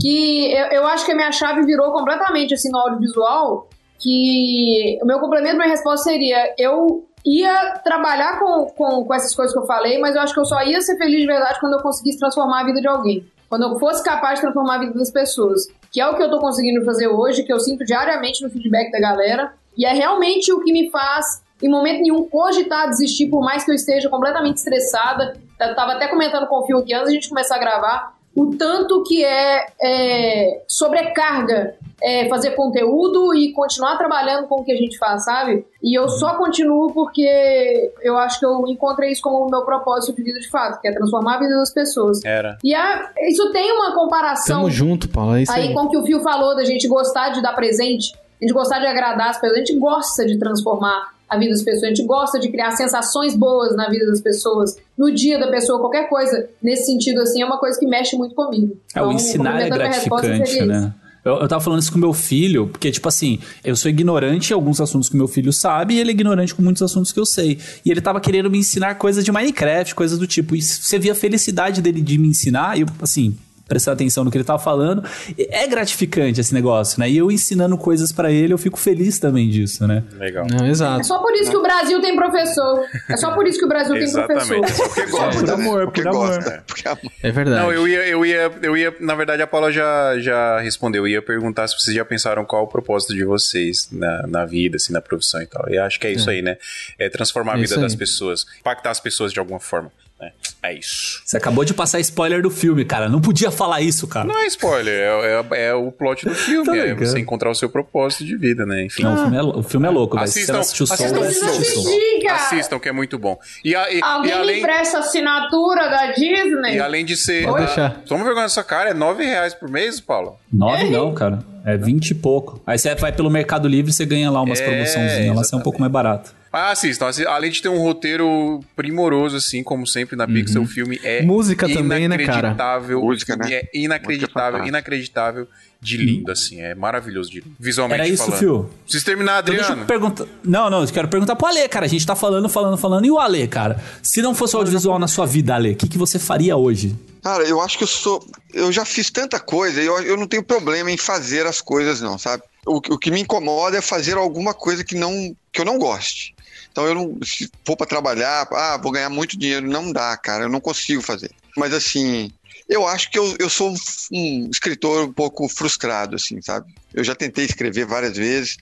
que eu, eu acho que a minha chave virou completamente assim no audiovisual, que o meu complemento, minha resposta seria, eu ia trabalhar com, com, com essas coisas que eu falei, mas eu acho que eu só ia ser feliz de verdade quando eu conseguisse transformar a vida de alguém. Quando eu fosse capaz de transformar a vida das pessoas. Que é o que eu tô conseguindo fazer hoje, que eu sinto diariamente no feedback da galera. E é realmente o que me faz, em momento nenhum, cogitar desistir, por mais que eu esteja completamente estressada. Eu tava até comentando com o Fio que antes da gente começar a gravar, o tanto que é, é sobrecarga é, fazer conteúdo e continuar trabalhando com o que a gente faz, sabe? E eu só continuo porque eu acho que eu encontrei isso como o meu propósito de vida de fato, que é transformar a vida das pessoas. Era. E a- isso tem uma comparação Tamo junto, Paulo. É isso aí aí. com o que o Fio falou da gente gostar de dar presente, a gente gostar de agradar as pessoas, a gente gosta de transformar a vida das pessoas, a gente gosta de criar sensações boas na vida das pessoas, no dia da pessoa, qualquer coisa nesse sentido assim, é uma coisa que mexe muito comigo. É, o ensinar é gratificante, né? Eu, eu tava falando isso com meu filho, porque, tipo assim, eu sou ignorante em alguns assuntos que meu filho sabe, e ele é ignorante com muitos assuntos que eu sei. E ele tava querendo me ensinar coisas de Minecraft, coisas do tipo. E você via a felicidade dele de me ensinar, e eu, assim, prestando atenção no que ele tava falando. É gratificante esse negócio, né? E eu ensinando coisas pra ele, eu fico feliz também disso, né? Legal. Não, É exato. só por isso que o Brasil tem professor. É só por isso que o Brasil tem professor. Exatamente. Porque gosta, por né? amor, Porque por amor. gosta. Porque amor. É verdade. Não, eu ia, eu ia, eu ia, na verdade a Paula já, já respondeu. Eu ia perguntar se vocês já pensaram qual o propósito de vocês na, na vida, assim, na profissão e tal. E acho que é isso aí, né? É transformar a É vida das pessoas, impactar as pessoas de alguma forma. Né? É isso. Você acabou de passar spoiler do filme, cara. Não podia falar isso, cara. Não é spoiler, é, é, é o plot do <laughs> filme. Tá é você encontrar o seu propósito de vida, né? Enfim. Não, o filme é, o filme é louco, velho. Assistam, não assistiu o Soul, assistam o Soul. Soul. Assistir, cara. Assistam, que é muito bom. E, a- e- Alguém e além, me presta assinatura da Disney? e além de ser. Pode deixar. Toma vergonha nessa cara, é nove reais por mês, Paulo? Nove não, cara. É 20 e pouco. Aí você vai pelo Mercado Livre e você ganha lá umas É, promoçãozinhas. Lá você é um pouco mais barato. Mas assistam, assi- além de ter um roteiro primoroso, assim, como sempre na Pixar, o filme é Música também, né, cara? inacreditável. Música, né? é inacreditável, Música é fantástica. inacreditável de lindo, assim. É maravilhoso de lindo. Visualmente Era isso, falando. Fio? Preciso terminar, Então deixa Adriano. eu perguntar. Não, não, eu quero perguntar pro Ale, cara. A gente tá falando, falando, falando. E o Ale, cara? Se não fosse o audiovisual na sua vida, Ale, o que, que você faria hoje? Cara, eu acho que eu sou. Eu já fiz tanta coisa e eu, eu não tenho problema em fazer as coisas, não, sabe? O, o que me incomoda é fazer alguma coisa que, não, que eu não goste. Então eu não. Se for pra trabalhar, ah, vou ganhar muito dinheiro. Não dá, cara. Eu não consigo fazer. Mas assim. Eu acho que eu, eu sou um, um escritor um pouco frustrado, assim, sabe? Eu já tentei escrever várias vezes,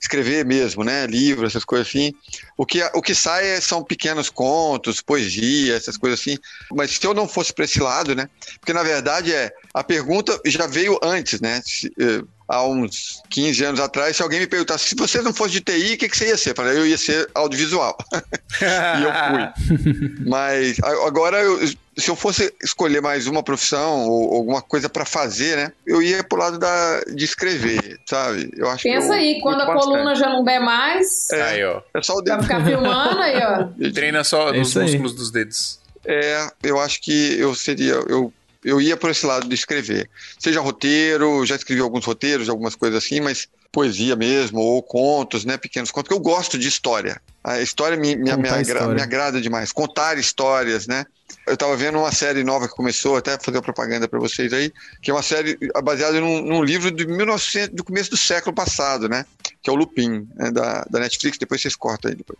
escrever mesmo, né? Livro, essas coisas assim. O que, o que sai é- são pequenos contos, poesia, essas coisas assim. Mas se eu não fosse para esse lado, né? Porque na verdade é a pergunta já veio antes, né? Se, eh, há uns 15 anos atrás, se alguém me perguntasse se você não fosse de TI, o que, que você ia ser? Eu falei, eu ia ser audiovisual. <laughs> e eu fui. <laughs> Mas agora, eu- se eu fosse escolher mais uma profissão ou alguma coisa para fazer, né? Eu ia pro lado da, de escrever, sabe? Eu acho que Pensa eu aí, quando a curto coluna bastante. já não der mais, Aí, ó. É só o pra dedo. ficar filmando aí, ó. Treina só É nos músculos dos dedos. É, eu acho que eu seria. Eu, eu ia por esse lado de escrever. Seja roteiro, já escrevi alguns roteiros, algumas coisas assim, mas poesia mesmo, ou contos, né? Pequenos contos, que eu gosto de história. A história me, me, me, agra- história. me agrada demais. Contar histórias, né? Eu tava vendo uma série nova que começou, até fazer propaganda para vocês aí, que é uma série baseada num, num livro de 1900, do começo do século passado, né? Que é o Lupin, né? da, da Netflix, depois vocês cortam aí depois.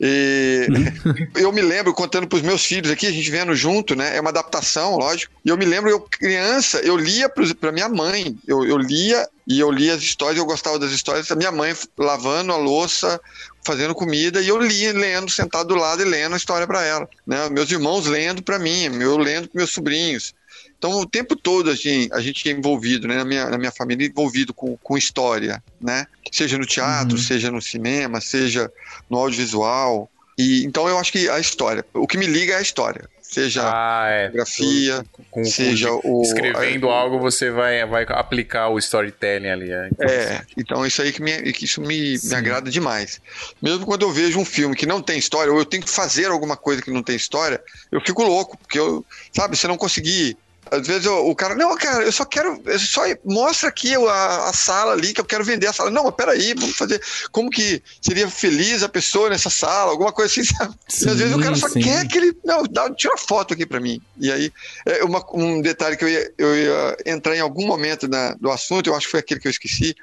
E <laughs> eu me lembro contando para os meus filhos aqui, a gente vendo junto, né? É uma adaptação, lógico. E eu me lembro, eu criança, eu lia para minha mãe. Eu, eu lia e eu lia as histórias, eu gostava das histórias da minha mãe lavando a louça, fazendo comida, e eu lia, lendo, sentado do lado e lendo a história para ela. Né? Meus irmãos lendo para mim, eu lendo para meus sobrinhos. Então, o tempo todo assim, a gente é envolvido, né? na, minha, na minha família, envolvido com, com história, né? Seja no teatro, seja no cinema, seja no audiovisual. E, então, eu acho que a história, o que me liga é a história. Seja Ah, é. fotografia, Com, seja o... escrevendo algo, você vai, vai aplicar o storytelling ali. É, É, então isso aí que, me, que isso me, me agrada demais. Mesmo quando eu vejo um filme que não tem história, ou eu tenho que fazer alguma coisa que não tem história, eu fico louco, porque eu, sabe, você não conseguir. Às vezes eu- o cara, não, cara, eu só quero, eu só mostra aqui a, a sala ali que eu quero vender a sala. Não, mas peraí, vamos fazer. Como que seria feliz a pessoa nessa sala, alguma coisa assim, <laughs> sabe? e às vezes o cara só sim. quer que ele. Não, dá, tira uma foto aqui pra mim. E aí, é uma- um detalhe que eu ia, eu ia entrar em algum momento na- do assunto, eu acho que foi aquele que eu esqueci.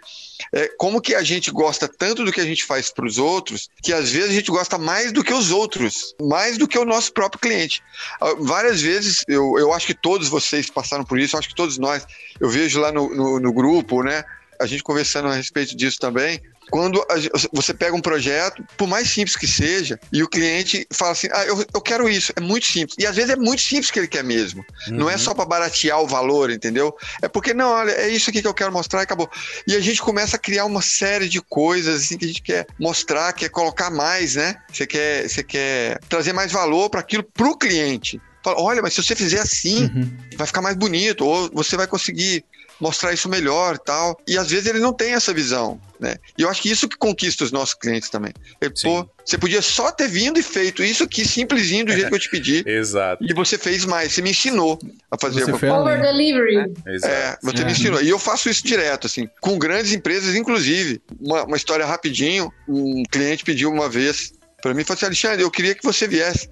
É como que a gente gosta tanto do que a gente faz para os outros, que às vezes a gente gosta mais do que os outros, mais do que o nosso próprio cliente. Ah, Várias vezes, eu, eu acho que todos vocês passaram por isso, acho que todos nós, eu vejo lá no, no, no grupo, né? A gente conversando a respeito disso também. Quando a você pega um projeto, por mais simples que seja, e o cliente fala assim: ah, eu, eu quero isso, é muito simples. E às vezes é muito simples que ele quer mesmo. Não é só para baratear o valor, entendeu? É porque, não, olha, é isso aqui que eu quero mostrar e acabou. E a gente começa a criar uma série de coisas assim que a gente quer mostrar, quer colocar mais, né? Você quer, você quer trazer mais valor para aquilo pro cliente. Fala, olha, mas se você fizer assim, vai ficar mais bonito, ou você vai conseguir mostrar isso melhor e tal. E às vezes ele não tem essa visão, né? E eu acho que isso que conquista os nossos clientes também. Ele. Pô, você podia só ter vindo e feito isso aqui simplesinho do jeito que eu te pedi. <laughs> Exato, E você fez mais, você me ensinou a fazer Você uma foi Over delivery. exato. é, você É. me ensinou. E eu faço isso direto, assim, com grandes empresas, inclusive. Uma, uma história rapidinho, um cliente pediu uma vez para mim, falou assim, Alexandre, eu queria que você viesse.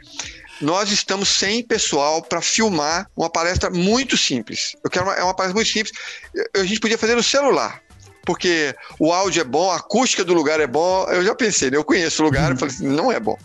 Nós estamos sem pessoal para filmar uma palestra muito simples. Eu quero uma, é uma palestra muito simples. A gente podia fazer no celular. Porque o áudio é bom, a acústica do lugar é bom. Eu já pensei, né? eu conheço o lugar, eu falei assim, não é bom.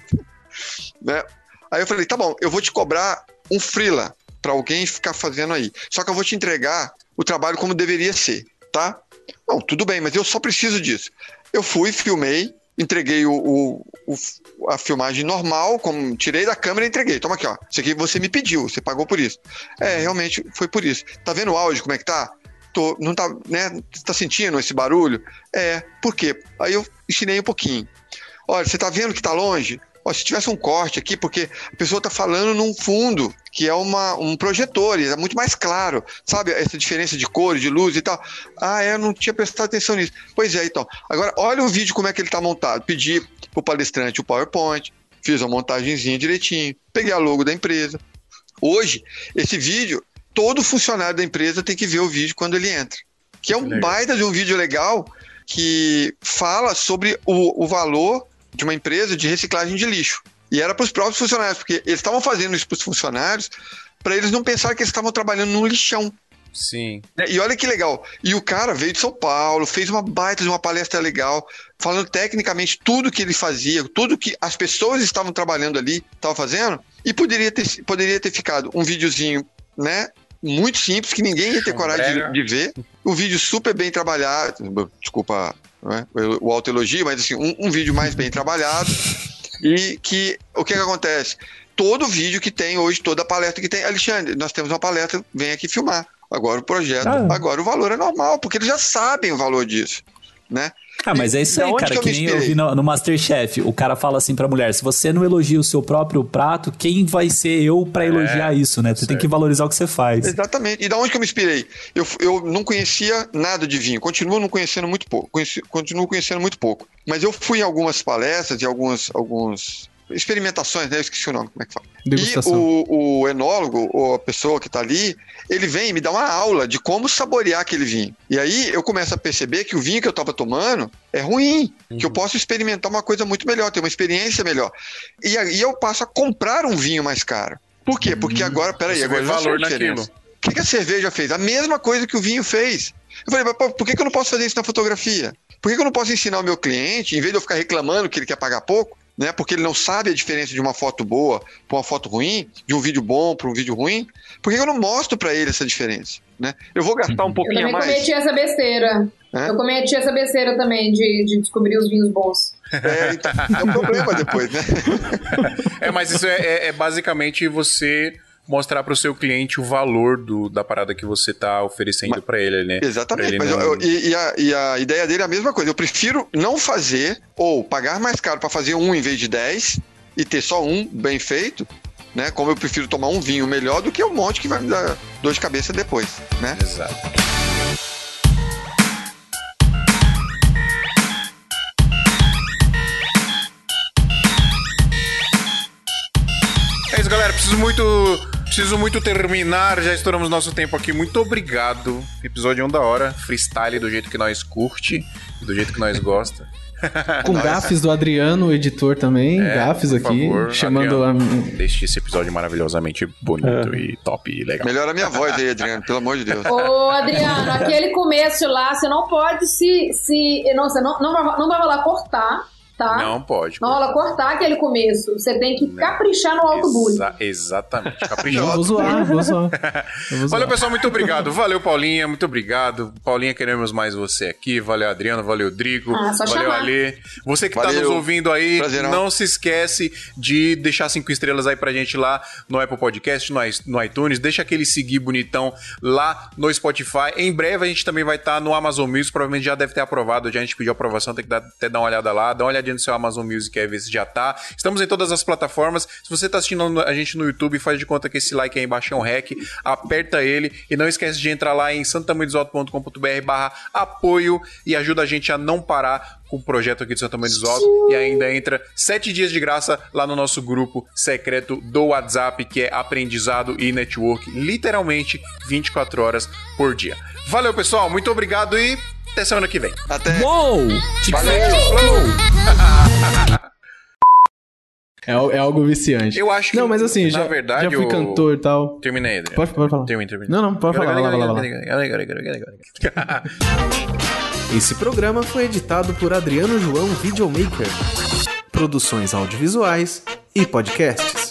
Né? Aí eu falei, tá bom, eu vou te cobrar um freela para alguém ficar fazendo aí. Só que eu vou te entregar o trabalho como deveria ser, tá? Não, tudo bem, mas eu só preciso disso. Eu fui, filmei, entreguei o, o- o- a filmagem normal, como tirei da câmera e entreguei. Toma aqui, ó. Isso aqui você me pediu, você pagou por isso. É, realmente foi por isso. Tá vendo o áudio como é que tá? Tô, não tá, né? Você tá sentindo esse barulho? É, por quê? Aí eu ensinei um pouquinho. Olha, você tá vendo que tá longe? Ó, se tivesse um corte aqui, porque a pessoa tá falando num fundo, que é uma, um projetor, é muito mais claro, sabe? Essa diferença de cores, de luz e tal. Ah, é, eu não tinha prestado atenção nisso. Pois é, então. Agora, olha o vídeo como é que ele tá montado. Pedi pro palestrante o PowerPoint, fiz a montagenzinha direitinho, peguei a logo da empresa. Hoje, esse vídeo, todo funcionário da empresa tem que ver o vídeo quando ele entra. Que é um Legal. baita de um vídeo legal que fala sobre o, o valor de uma empresa de reciclagem de lixo. E era para os próprios funcionários, porque eles estavam fazendo isso para os funcionários para eles não pensarem que eles estavam trabalhando no lixão. Sim. né? E olha que legal. E o cara veio de São Paulo, fez uma baita de uma palestra legal, falando tecnicamente tudo que ele fazia, tudo que as pessoas estavam trabalhando ali, estavam fazendo, e poderia ter, poderia ter ficado um videozinho, né? Muito simples, que ninguém ia ter coragem de, de ver. Um vídeo super bem trabalhado. Desculpa o, o autoelogio, mas assim, um, um vídeo mais bem trabalhado. E que o que, que acontece? Todo vídeo que tem hoje, toda palestra que tem, Alexandre, nós temos uma palestra, vem aqui filmar. Agora o projeto, Ah. agora o valor é normal, porque eles já sabem o valor disso, né? Ah, mas é isso aí, cara. que eu Que, me nem eu vi no, no Masterchef. O cara fala assim pra mulher: se você não elogia o seu próprio prato, quem vai ser eu pra elogiar isso, né? Você tem que valorizar o que você faz. Exatamente. E da onde que eu me inspirei? Eu, eu não conhecia nada de vinho, continuo não conhecendo muito pouco, conheci- continuo conhecendo muito pouco. Mas eu fui em algumas palestras e algumas, alguns experimentações, né? Eu esqueci o nome, como é que fala. Degustação. E o, o enólogo, ou a pessoa que está ali, ele vem e me dá uma aula de como saborear aquele vinho. E aí eu começo a perceber que o vinho que eu estava tomando é ruim, que eu posso experimentar uma coisa muito melhor, ter uma experiência melhor. E aí eu passo a comprar um vinho mais caro. Por quê? Porque agora, peraí, Você agora valor naquilo. O que, que a cerveja fez? A mesma coisa que o vinho fez. Eu falei, mas pô, por que, que eu não posso fazer isso na fotografia? Por que, que eu não posso ensinar o meu cliente, em vez de eu ficar reclamando que ele quer pagar pouco, né? Porque ele não sabe a diferença de uma foto boa para uma foto ruim, de um vídeo bom para um vídeo ruim. Por que, eu não mostro para ele essa diferença? Né? Eu vou gastar um Eu pouquinho a também mais. cometi essa besteira. Hã? Eu cometi essa besteira também de, de descobrir os vinhos bons. É, então, é um problema depois, né? <laughs> É, mas isso é, é- é basicamente você mostrar pro seu cliente o valor do, da parada que você tá oferecendo pra ele, né? Exatamente. ele Mas não- eu- e, e a, e a ideia dele é a mesma coisa. Eu prefiro não fazer ou pagar mais caro para fazer um em vez de 10 e ter só um bem feito, né? Como eu prefiro tomar um vinho melhor do que um monte que vai me dar dor de cabeça depois, né? Exato. Galera. Preciso muito. Preciso muito terminar. Já estouramos nosso tempo aqui. Muito obrigado. Episódio 1 da hora. Freestyle do jeito que nós curte e do jeito que nós gosta. <laughs> Com gafes do Adriano, o editor também. gafes É, por aqui. favor, chamando a. Adriano, Deixe esse episódio maravilhosamente bonito e top e legal. Melhora a minha voz aí, Adriano, pelo amor de Deus. Ô, Adriano, <laughs> aquele começo lá, você não pode se. se não, você não, não, vai, não vai rolar cortar, tá? Não pode. Não rola cortar aquele começo. Você tem que caprichar no alto bullying. Exa- exatamente. Eu Caprichoso. vou zoar, vou zoar. <laughs> Vou zoar. Valeu, pessoal, muito obrigado. Valeu, Paulinha, muito obrigado. Paulinha, queremos mais você aqui. Valeu, Adriano, valeu, Drigo. Ah, valeu, chamar. Alê. Você que tá Valeu. nos ouvindo aí, Prazerão. não se esquece de deixar cinco estrelas aí pra gente lá no Apple Podcast, no no iTunes. Deixa aquele seguir bonitão lá no Spotify. Em breve a gente também vai estar no Amazon Music. Provavelmente já deve ter aprovado. Já a gente pediu aprovação, tem que dar, até dar uma olhada lá. Dá uma olhadinha no seu Amazon Music aí, ver se já tá. Estamos em todas as plataformas. Se você tá assistindo a gente no YouTube, faz de conta que esse like aí embaixo é um hack. Aperta ele e não esquece de entrar lá em santamanhodesalto.com.br barra apoio e ajuda a gente a não parar com o projeto aqui de Santa Mãe dos Altos e ainda entra sete dias de graça lá no nosso grupo secreto do WhatsApp, que é aprendizado e network, literalmente 24 horas por dia. Valeu, pessoal, muito obrigado e até semana que vem. Até. Uou! Valeu. <laughs> É, é algo viciante. Eu acho que, Não, mas assim, na já, verdade, já fui cantor e tal. Terminei, Adriano. Pode, pode falar. Termina, termina. Não, não, pode falar. Lá, lá, lá. Esse programa foi editado por Adriano João Videomaker. Produções audiovisuais e podcasts.